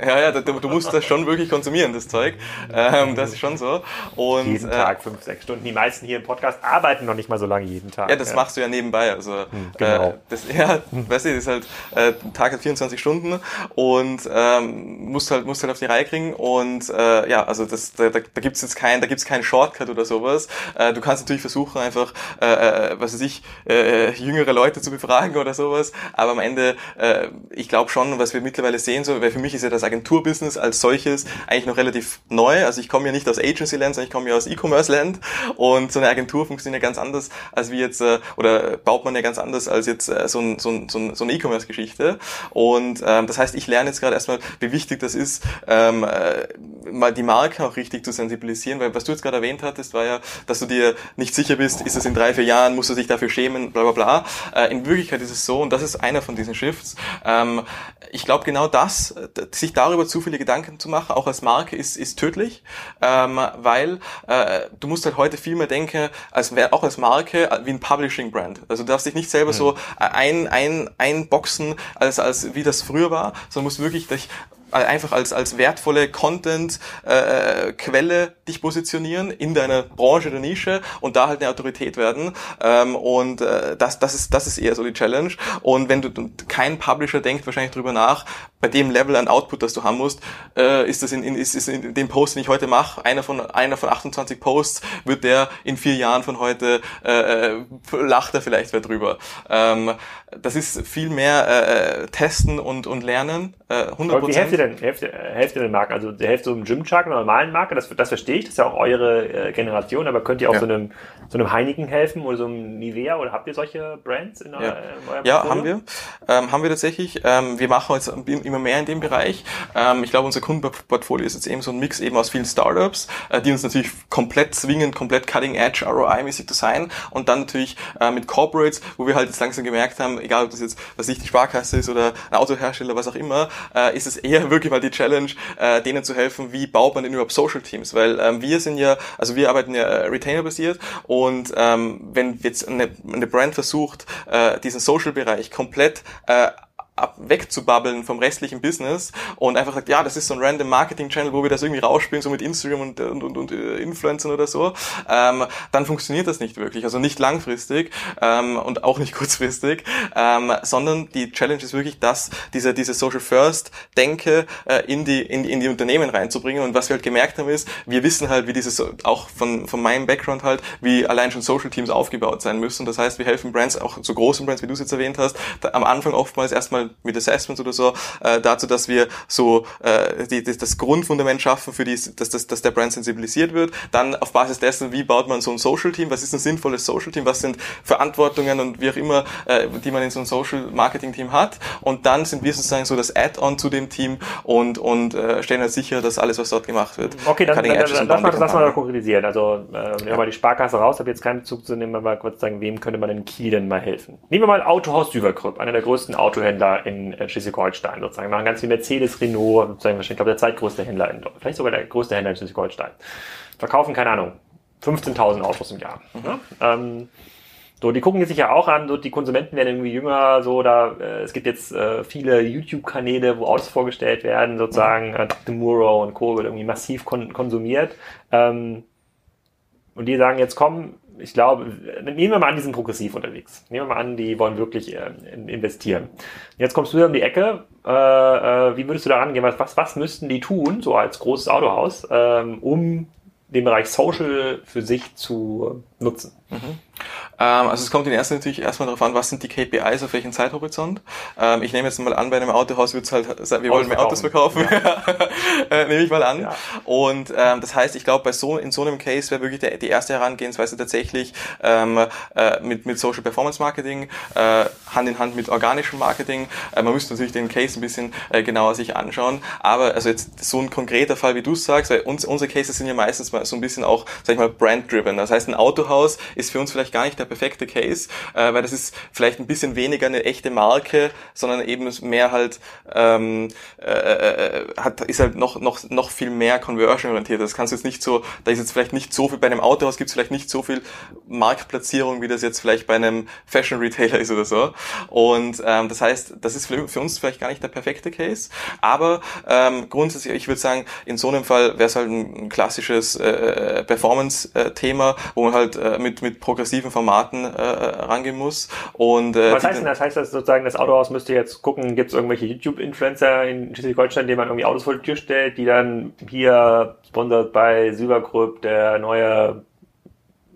Ja, ja, du, du, musst das schon wirklich konsumieren, das Zeug. Ähm, das ist schon so. Und, jeden äh, Tag fünf, sechs Stunden. Die meisten hier im Podcast arbeiten noch nicht mal so lange jeden Tag. Ja, das ja. machst du ja nebenbei. Also hm, genau. Äh, das, ja, weißt du, das ist halt äh, Tag hat 24 Stunden und ähm, musst halt musst halt auf die Reihe kriegen und äh, ja, also das da, da, da gibt's jetzt kein, da gibt's keinen Shortcut oder sowas. Äh, du kannst natürlich versuchen einfach, äh, äh, was weiß ich, äh, jüngere Leute zu befragen oder sowas. Aber am Ende, äh, ich glaube schon, was wir mittlerweile sehen, so, weil für mich ist ja das Agenturbusiness als solches eigentlich noch relativ neu. Also ich komme ja nicht aus Agency-Land, sondern ich komme ja aus E-Commerce-Land und so eine Agentur funktioniert ja ganz anders als wie jetzt, äh, oder baut man ja ganz anders als jetzt äh, so, ein, so, ein, so, ein, so eine E-Commerce-Geschichte. Und ähm, das heißt, ich lerne jetzt gerade erstmal, wie wichtig das ist, ähm, äh, mal die Marke auch richtig zu sensibilisieren, weil was du jetzt gerade erwähnt hattest, war ja, dass du dir nicht sicher bist, ist es in drei, vier Jahren, musst du dich dafür schämen, bla bla bla. Äh, in Wirklichkeit ist es so, und das ist einer von diesen Shifts, ähm, ich glaube genau das, sich darüber zu viele Gedanken zu machen, auch als Marke, ist, ist tödlich, ähm, weil äh, du musst halt heute viel mehr denken, als auch als Marke, wie ein Publishing-Brand. Also du darfst dich nicht selber mhm. so ein, ein, einboxen, als, als wie das früher war, sondern musst wirklich dich einfach als, als wertvolle Content-Quelle äh, dich positionieren in deiner Branche oder Nische und da halt eine Autorität werden. Ähm, und äh, das, das, ist, das ist eher so die Challenge. Und wenn du kein Publisher denkt wahrscheinlich drüber nach, bei dem Level an Output, das du haben musst, äh, ist das in, in, ist, ist in dem Post, den ich heute mache, einer von einer von 28 Posts, wird der in vier Jahren von heute äh, äh lacht er vielleicht wer drüber. Ähm, das ist viel mehr äh, äh testen und, und lernen. Äh, 100%. Aber wie helft ihr denn, helft, helft ihr den Marken? Also helft so einem Gymshark, einer normalen Marke, das, das verstehe ich, das ist ja auch eure äh, Generation, aber könnt ihr auch ja. so einem so einem Heineken helfen oder so einem Nivea oder habt ihr solche Brands in, ja. in eurem Ja, haben wir. Ähm, haben wir tatsächlich. Ähm, wir machen jetzt immer mehr in dem Bereich. Ähm, ich glaube, unser Kundenportfolio ist jetzt eben so ein Mix eben aus vielen Startups, äh, die uns natürlich komplett zwingen, komplett cutting edge, ROI-mäßig zu sein und dann natürlich äh, mit Corporates, wo wir halt jetzt langsam gemerkt haben, egal ob das jetzt, was nicht die Sparkasse ist oder ein Autohersteller, was auch immer, äh, ist es eher wirklich mal die Challenge, äh, denen zu helfen, wie baut man denn überhaupt Social Teams, weil ähm, wir sind ja, also wir arbeiten ja äh, Retainer-basiert und ähm, wenn jetzt eine, eine Brand versucht, äh, diesen Social-Bereich komplett äh, ab wegzubabbeln vom restlichen Business und einfach sagt, ja, das ist so ein random Marketing-Channel, wo wir das irgendwie rausspielen, so mit Instagram und, und, und, und äh, Influencern oder so, ähm, dann funktioniert das nicht wirklich. Also nicht langfristig ähm, und auch nicht kurzfristig, ähm, sondern die Challenge ist wirklich, dass diese, diese Social First Denke äh, in, die, in, in die Unternehmen reinzubringen. Und was wir halt gemerkt haben ist, wir wissen halt, wie dieses, auch von, von meinem Background halt, wie allein schon Social Teams aufgebaut sein müssen. Das heißt, wir helfen Brands, auch so großen Brands, wie du es jetzt erwähnt hast, am Anfang oftmals erstmal mit Assessments oder so, äh, dazu, dass wir so äh, die, das, das Grundfundament schaffen, für die, dass, dass, dass der Brand sensibilisiert wird. Dann auf Basis dessen, wie baut man so ein Social-Team, was ist ein sinnvolles Social-Team, was sind Verantwortungen und wie auch immer, äh, die man in so einem Social-Marketing-Team hat. Und dann sind wir sozusagen so das Add-on zu dem Team und, und äh, stellen halt sicher, dass alles, was dort gemacht wird, Okay, dann, dann, dann, dann lass, mal, lass mal konkretisieren. Also äh, nehmen wir mal die Sparkasse raus, habe jetzt keinen Bezug zu nehmen, aber kurz sagen, wem könnte man in Kiel denn mal helfen? Nehmen wir mal Autohaus Süverkrüpp, einer der größten Autohändler in äh, Schleswig-Holstein sozusagen. Machen ganz viel Mercedes, Renault, sozusagen, ich glaube, der zweitgrößte Händler in vielleicht sogar der größte Händler in Schleswig-Holstein. Verkaufen, keine Ahnung, 15.000 Autos im Jahr. Mhm. Ähm, so, die gucken sich ja auch an, so die Konsumenten werden irgendwie jünger, so da äh, es gibt jetzt äh, viele YouTube-Kanäle, wo Autos vorgestellt werden, sozusagen äh, Dr. Muro und Co. wird irgendwie massiv kon konsumiert. Ähm, und die sagen jetzt, komm, ich glaube, nehmen wir mal an, die sind progressiv unterwegs. Nehmen wir mal an, die wollen wirklich äh, investieren. Jetzt kommst du hier um die Ecke. Äh, äh, wie würdest du da rangehen? Was, was, was müssten die tun, so als großes Autohaus, ähm, um den Bereich Social für sich zu nutzen? Mhm. Ähm, also es kommt in erster natürlich erstmal darauf an, was sind die KPIs auf welchen Zeithorizont. Ähm, ich nehme jetzt mal an, bei einem Autohaus wird es halt wir wollen mehr Autos verkaufen. Ja. äh, nehme ich mal an. Ja. Und ähm, das heißt, ich glaube, bei so in so einem Case wäre wirklich der, die erste Herangehensweise tatsächlich ähm, äh, mit, mit Social Performance Marketing, äh, Hand in Hand mit organischem Marketing. Äh, man müsste natürlich den Case ein bisschen äh, genauer sich anschauen. Aber also jetzt so ein konkreter Fall, wie du sagst, weil uns, unsere Cases sind ja meistens mal so ein bisschen auch, sag ich mal, brand-driven. Das heißt, ein Autohaus ist für uns vielleicht gar nicht der perfekte Case, äh, weil das ist vielleicht ein bisschen weniger eine echte Marke, sondern eben mehr halt ähm, äh, äh, hat ist halt noch noch noch viel mehr conversion orientiert. Das kannst du jetzt nicht so, da ist jetzt vielleicht nicht so viel bei einem Autohaus gibt es vielleicht nicht so viel Marktplatzierung, wie das jetzt vielleicht bei einem Fashion Retailer ist oder so. Und ähm, das heißt, das ist für, uns vielleicht gar nicht der perfekte Case, aber ähm, grundsätzlich, ich würde sagen, in so einem Fall wäre es halt ein klassisches äh, Performance-Thema, wo man halt äh, mit mit progressiven Formaten äh, rangehen muss. Und, äh, Was heißt denn das? Heißt das sozusagen, das Autohaus müsste jetzt gucken, gibt es irgendwelche YouTube-Influencer in Schleswig-Holstein, denen man irgendwie Autos vor die Tür stellt, die dann hier sponsert bei Silbergrüpp, der neue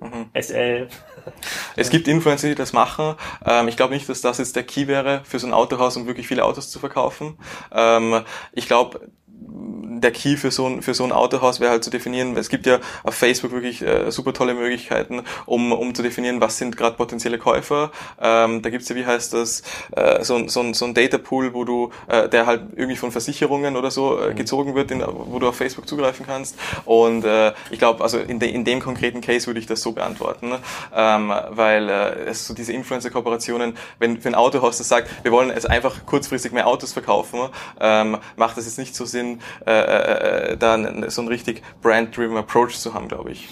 mhm. SL. Es gibt Influencer, die das machen. Ähm, ich glaube nicht, dass das jetzt der Key wäre für so ein Autohaus, um wirklich viele Autos zu verkaufen. Ähm, ich glaube, der Key für so ein, für so ein Autohaus wäre halt zu definieren, es gibt ja auf Facebook wirklich äh, super tolle Möglichkeiten, um, um zu definieren, was sind gerade potenzielle Käufer. Ähm, da gibt's ja, wie heißt das, äh, so, so, so ein Data Pool, wo du, äh, der halt irgendwie von Versicherungen oder so äh, mhm. gezogen wird, in, wo du auf Facebook zugreifen kannst. Und äh, ich glaube, also in, de, in dem konkreten Case würde ich das so beantworten, ähm, weil äh, es so diese Influencer-Kooperationen, wenn, wenn ein Autohaus das sagt, wir wollen es einfach kurzfristig mehr Autos verkaufen, ähm, macht das jetzt nicht so Sinn, äh, äh, da so einen richtig brand-driven Approach zu haben, glaube ich.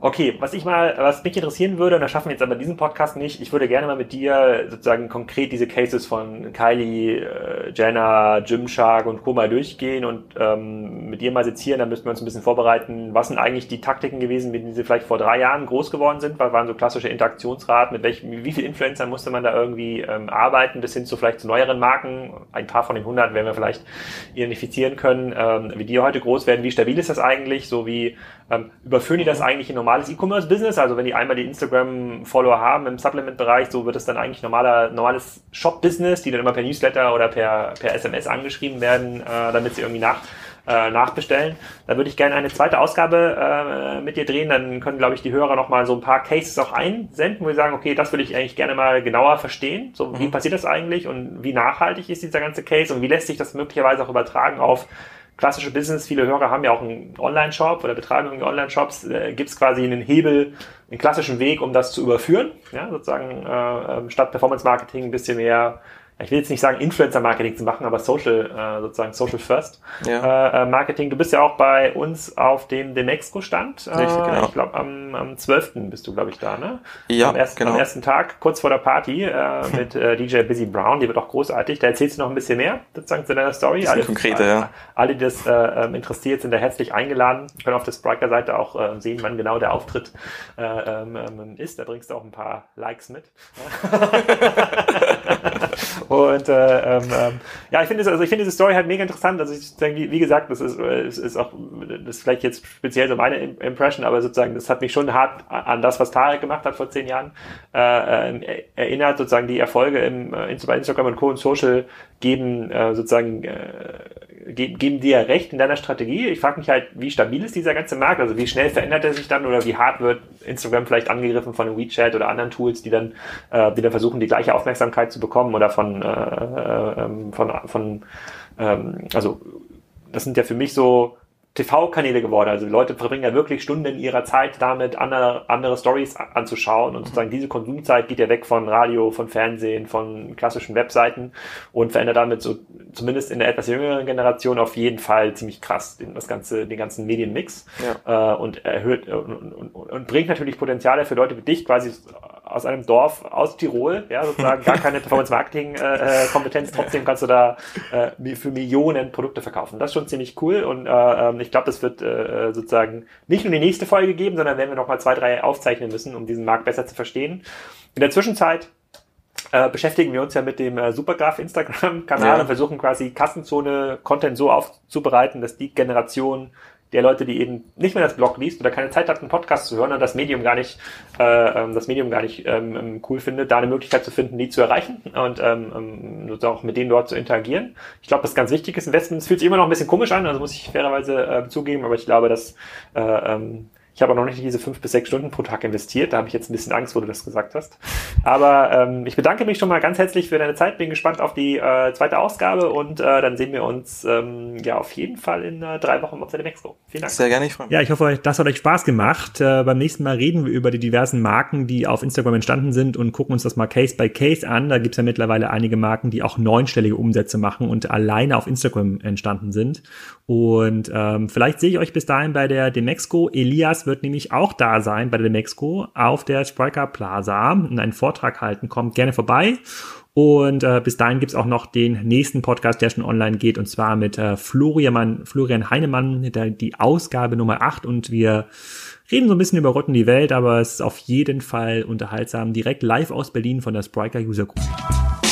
Okay, was ich mal, was mich interessieren würde, und das schaffen wir jetzt aber diesen Podcast nicht, ich würde gerne mal mit dir sozusagen konkret diese Cases von Kylie, äh, Jenna, Gymshark und Co. mal durchgehen und ähm, mit dir mal sezieren, dann müssten wir uns ein bisschen vorbereiten. Was sind eigentlich die Taktiken gewesen, mit denen sie vielleicht vor drei Jahren groß geworden sind? Was waren so klassische Interaktionsraten? Mit welchen, wie viel Influencern musste man da irgendwie ähm, arbeiten, bis hin zu vielleicht zu neueren Marken? Ein paar von den 100 werden wir vielleicht identifizieren können, ähm, wie die heute groß werden. Wie stabil ist das eigentlich? So wie ähm, überführen die das eigentlich in normales E-Commerce-Business? Also wenn die einmal die Instagram-Follower haben im Supplement-Bereich, so wird es dann eigentlich normaler, normales Shop-Business, die dann immer per Newsletter oder per, per SMS angeschrieben werden, äh, damit sie irgendwie nach, äh, nachbestellen. Da würde ich gerne eine zweite Ausgabe äh, mit dir drehen. Dann können, glaube ich, die Hörer noch mal so ein paar Cases auch einsenden, wo wir sagen, okay, das würde ich eigentlich gerne mal genauer verstehen. So, mhm. wie passiert das eigentlich und wie nachhaltig ist dieser ganze Case und wie lässt sich das möglicherweise auch übertragen auf klassische Business, viele Hörer haben ja auch einen Online-Shop oder betreiben Online-Shops, äh, gibt es quasi einen Hebel, einen klassischen Weg, um das zu überführen. Ja, sozusagen äh, ähm, statt Performance-Marketing ein bisschen mehr ich will jetzt nicht sagen Influencer-Marketing zu machen, aber Social, äh, sozusagen Social First ja. Äh, äh, Marketing. Du bist ja auch bei uns auf dem Demexco-Stand. Äh, genau. Ich glaube, am, am 12. bist du, glaube ich, da, ne? Ja, am ersten, genau. Am ersten Tag, kurz vor der Party, äh, mit äh, DJ Busy Brown, die wird auch großartig. Da erzählst du noch ein bisschen mehr, sozusagen, zu deiner Story. Alle, konkrete, äh, ja. Alle, die das äh, ähm, interessiert, sind da herzlich eingeladen. Können auf der Spriker-Seite auch äh, sehen, wann genau der Auftritt äh, ähm, ähm ist. Da bringst du auch ein paar Likes mit. Und äh, ähm, ähm, ja, ich finde also ich finde diese Story halt mega interessant. Also ich denke, wie, gesagt, das ist, ist, ist auch das ist vielleicht jetzt speziell so meine Impression, aber sozusagen das hat mich schon hart an das, was Tarek gemacht hat vor zehn Jahren, äh, äh, erinnert. Sozusagen die Erfolge im äh, Instagram und Co. und Social geben äh, sozusagen äh, geben, geben dir recht in deiner Strategie. Ich frage mich halt, wie stabil ist dieser ganze Markt? Also wie schnell verändert er sich dann oder wie hart wird Instagram vielleicht angegriffen von WeChat oder anderen Tools, die dann, äh, die dann versuchen, die gleiche Aufmerksamkeit zu bekommen oder von, äh, äh, ähm, von, von ähm, also das sind ja für mich so TV-Kanäle geworden. Also Leute verbringen ja wirklich Stunden ihrer Zeit damit, andere, andere Stories anzuschauen und sozusagen diese Konsumzeit geht ja weg von Radio, von Fernsehen, von klassischen Webseiten und verändert damit so zumindest in der etwas jüngeren Generation auf jeden Fall ziemlich krass den, das ganze, den ganzen Medienmix ja. äh, und erhöht und, und, und, bringt natürlich Potenziale für Leute wie dich quasi aus einem Dorf aus Tirol, ja, sozusagen gar keine Performance-Marketing-Kompetenz, äh, trotzdem kannst du da äh, für Millionen Produkte verkaufen. Das ist schon ziemlich cool und äh, ähm, ich glaube, das wird äh, sozusagen nicht nur die nächste Folge geben, sondern werden wir nochmal zwei, drei aufzeichnen müssen, um diesen Markt besser zu verstehen. In der Zwischenzeit äh, beschäftigen wir uns ja mit dem äh, Supergraph Instagram-Kanal ja. und versuchen quasi Kassenzone-Content so aufzubereiten, dass die Generation der Leute, die eben nicht mehr das Blog liest oder keine Zeit hat, einen Podcast zu hören und das Medium gar nicht, äh, ähm, das Medium gar nicht ähm, ähm, cool findet, da eine Möglichkeit zu finden, die zu erreichen und ähm, ähm auch mit denen dort zu interagieren. Ich glaube, das ist ganz wichtiges Investment. Es fühlt sich immer noch ein bisschen komisch an, also muss ich fairerweise äh, zugeben, aber ich glaube, dass äh, ähm, ich habe auch noch nicht diese fünf bis sechs Stunden pro Tag investiert. Da habe ich jetzt ein bisschen Angst, wo du das gesagt hast. Aber ähm, ich bedanke mich schon mal ganz herzlich für deine Zeit. Bin gespannt auf die äh, zweite Ausgabe und äh, dann sehen wir uns ähm, ja auf jeden Fall in äh, drei Wochen auf der Expo. Vielen Dank. Sehr gerne, ich freue mich. Ja, ich hoffe, das hat euch Spaß gemacht. Äh, beim nächsten Mal reden wir über die diversen Marken, die auf Instagram entstanden sind und gucken uns das mal Case by Case an. Da gibt es ja mittlerweile einige Marken, die auch neunstellige Umsätze machen und alleine auf Instagram entstanden sind. Und ähm, vielleicht sehe ich euch bis dahin bei der Demexco. Elias wird nämlich auch da sein bei der Demexco auf der Spriker Plaza und einen Vortrag halten. Kommt gerne vorbei. Und äh, bis dahin gibt's auch noch den nächsten Podcast, der schon online geht, und zwar mit äh, Florian, Florian Heinemann, der, die Ausgabe Nummer 8. Und wir reden so ein bisschen über Rotten die Welt, aber es ist auf jeden Fall unterhaltsam. Direkt live aus Berlin von der Spriker User Group.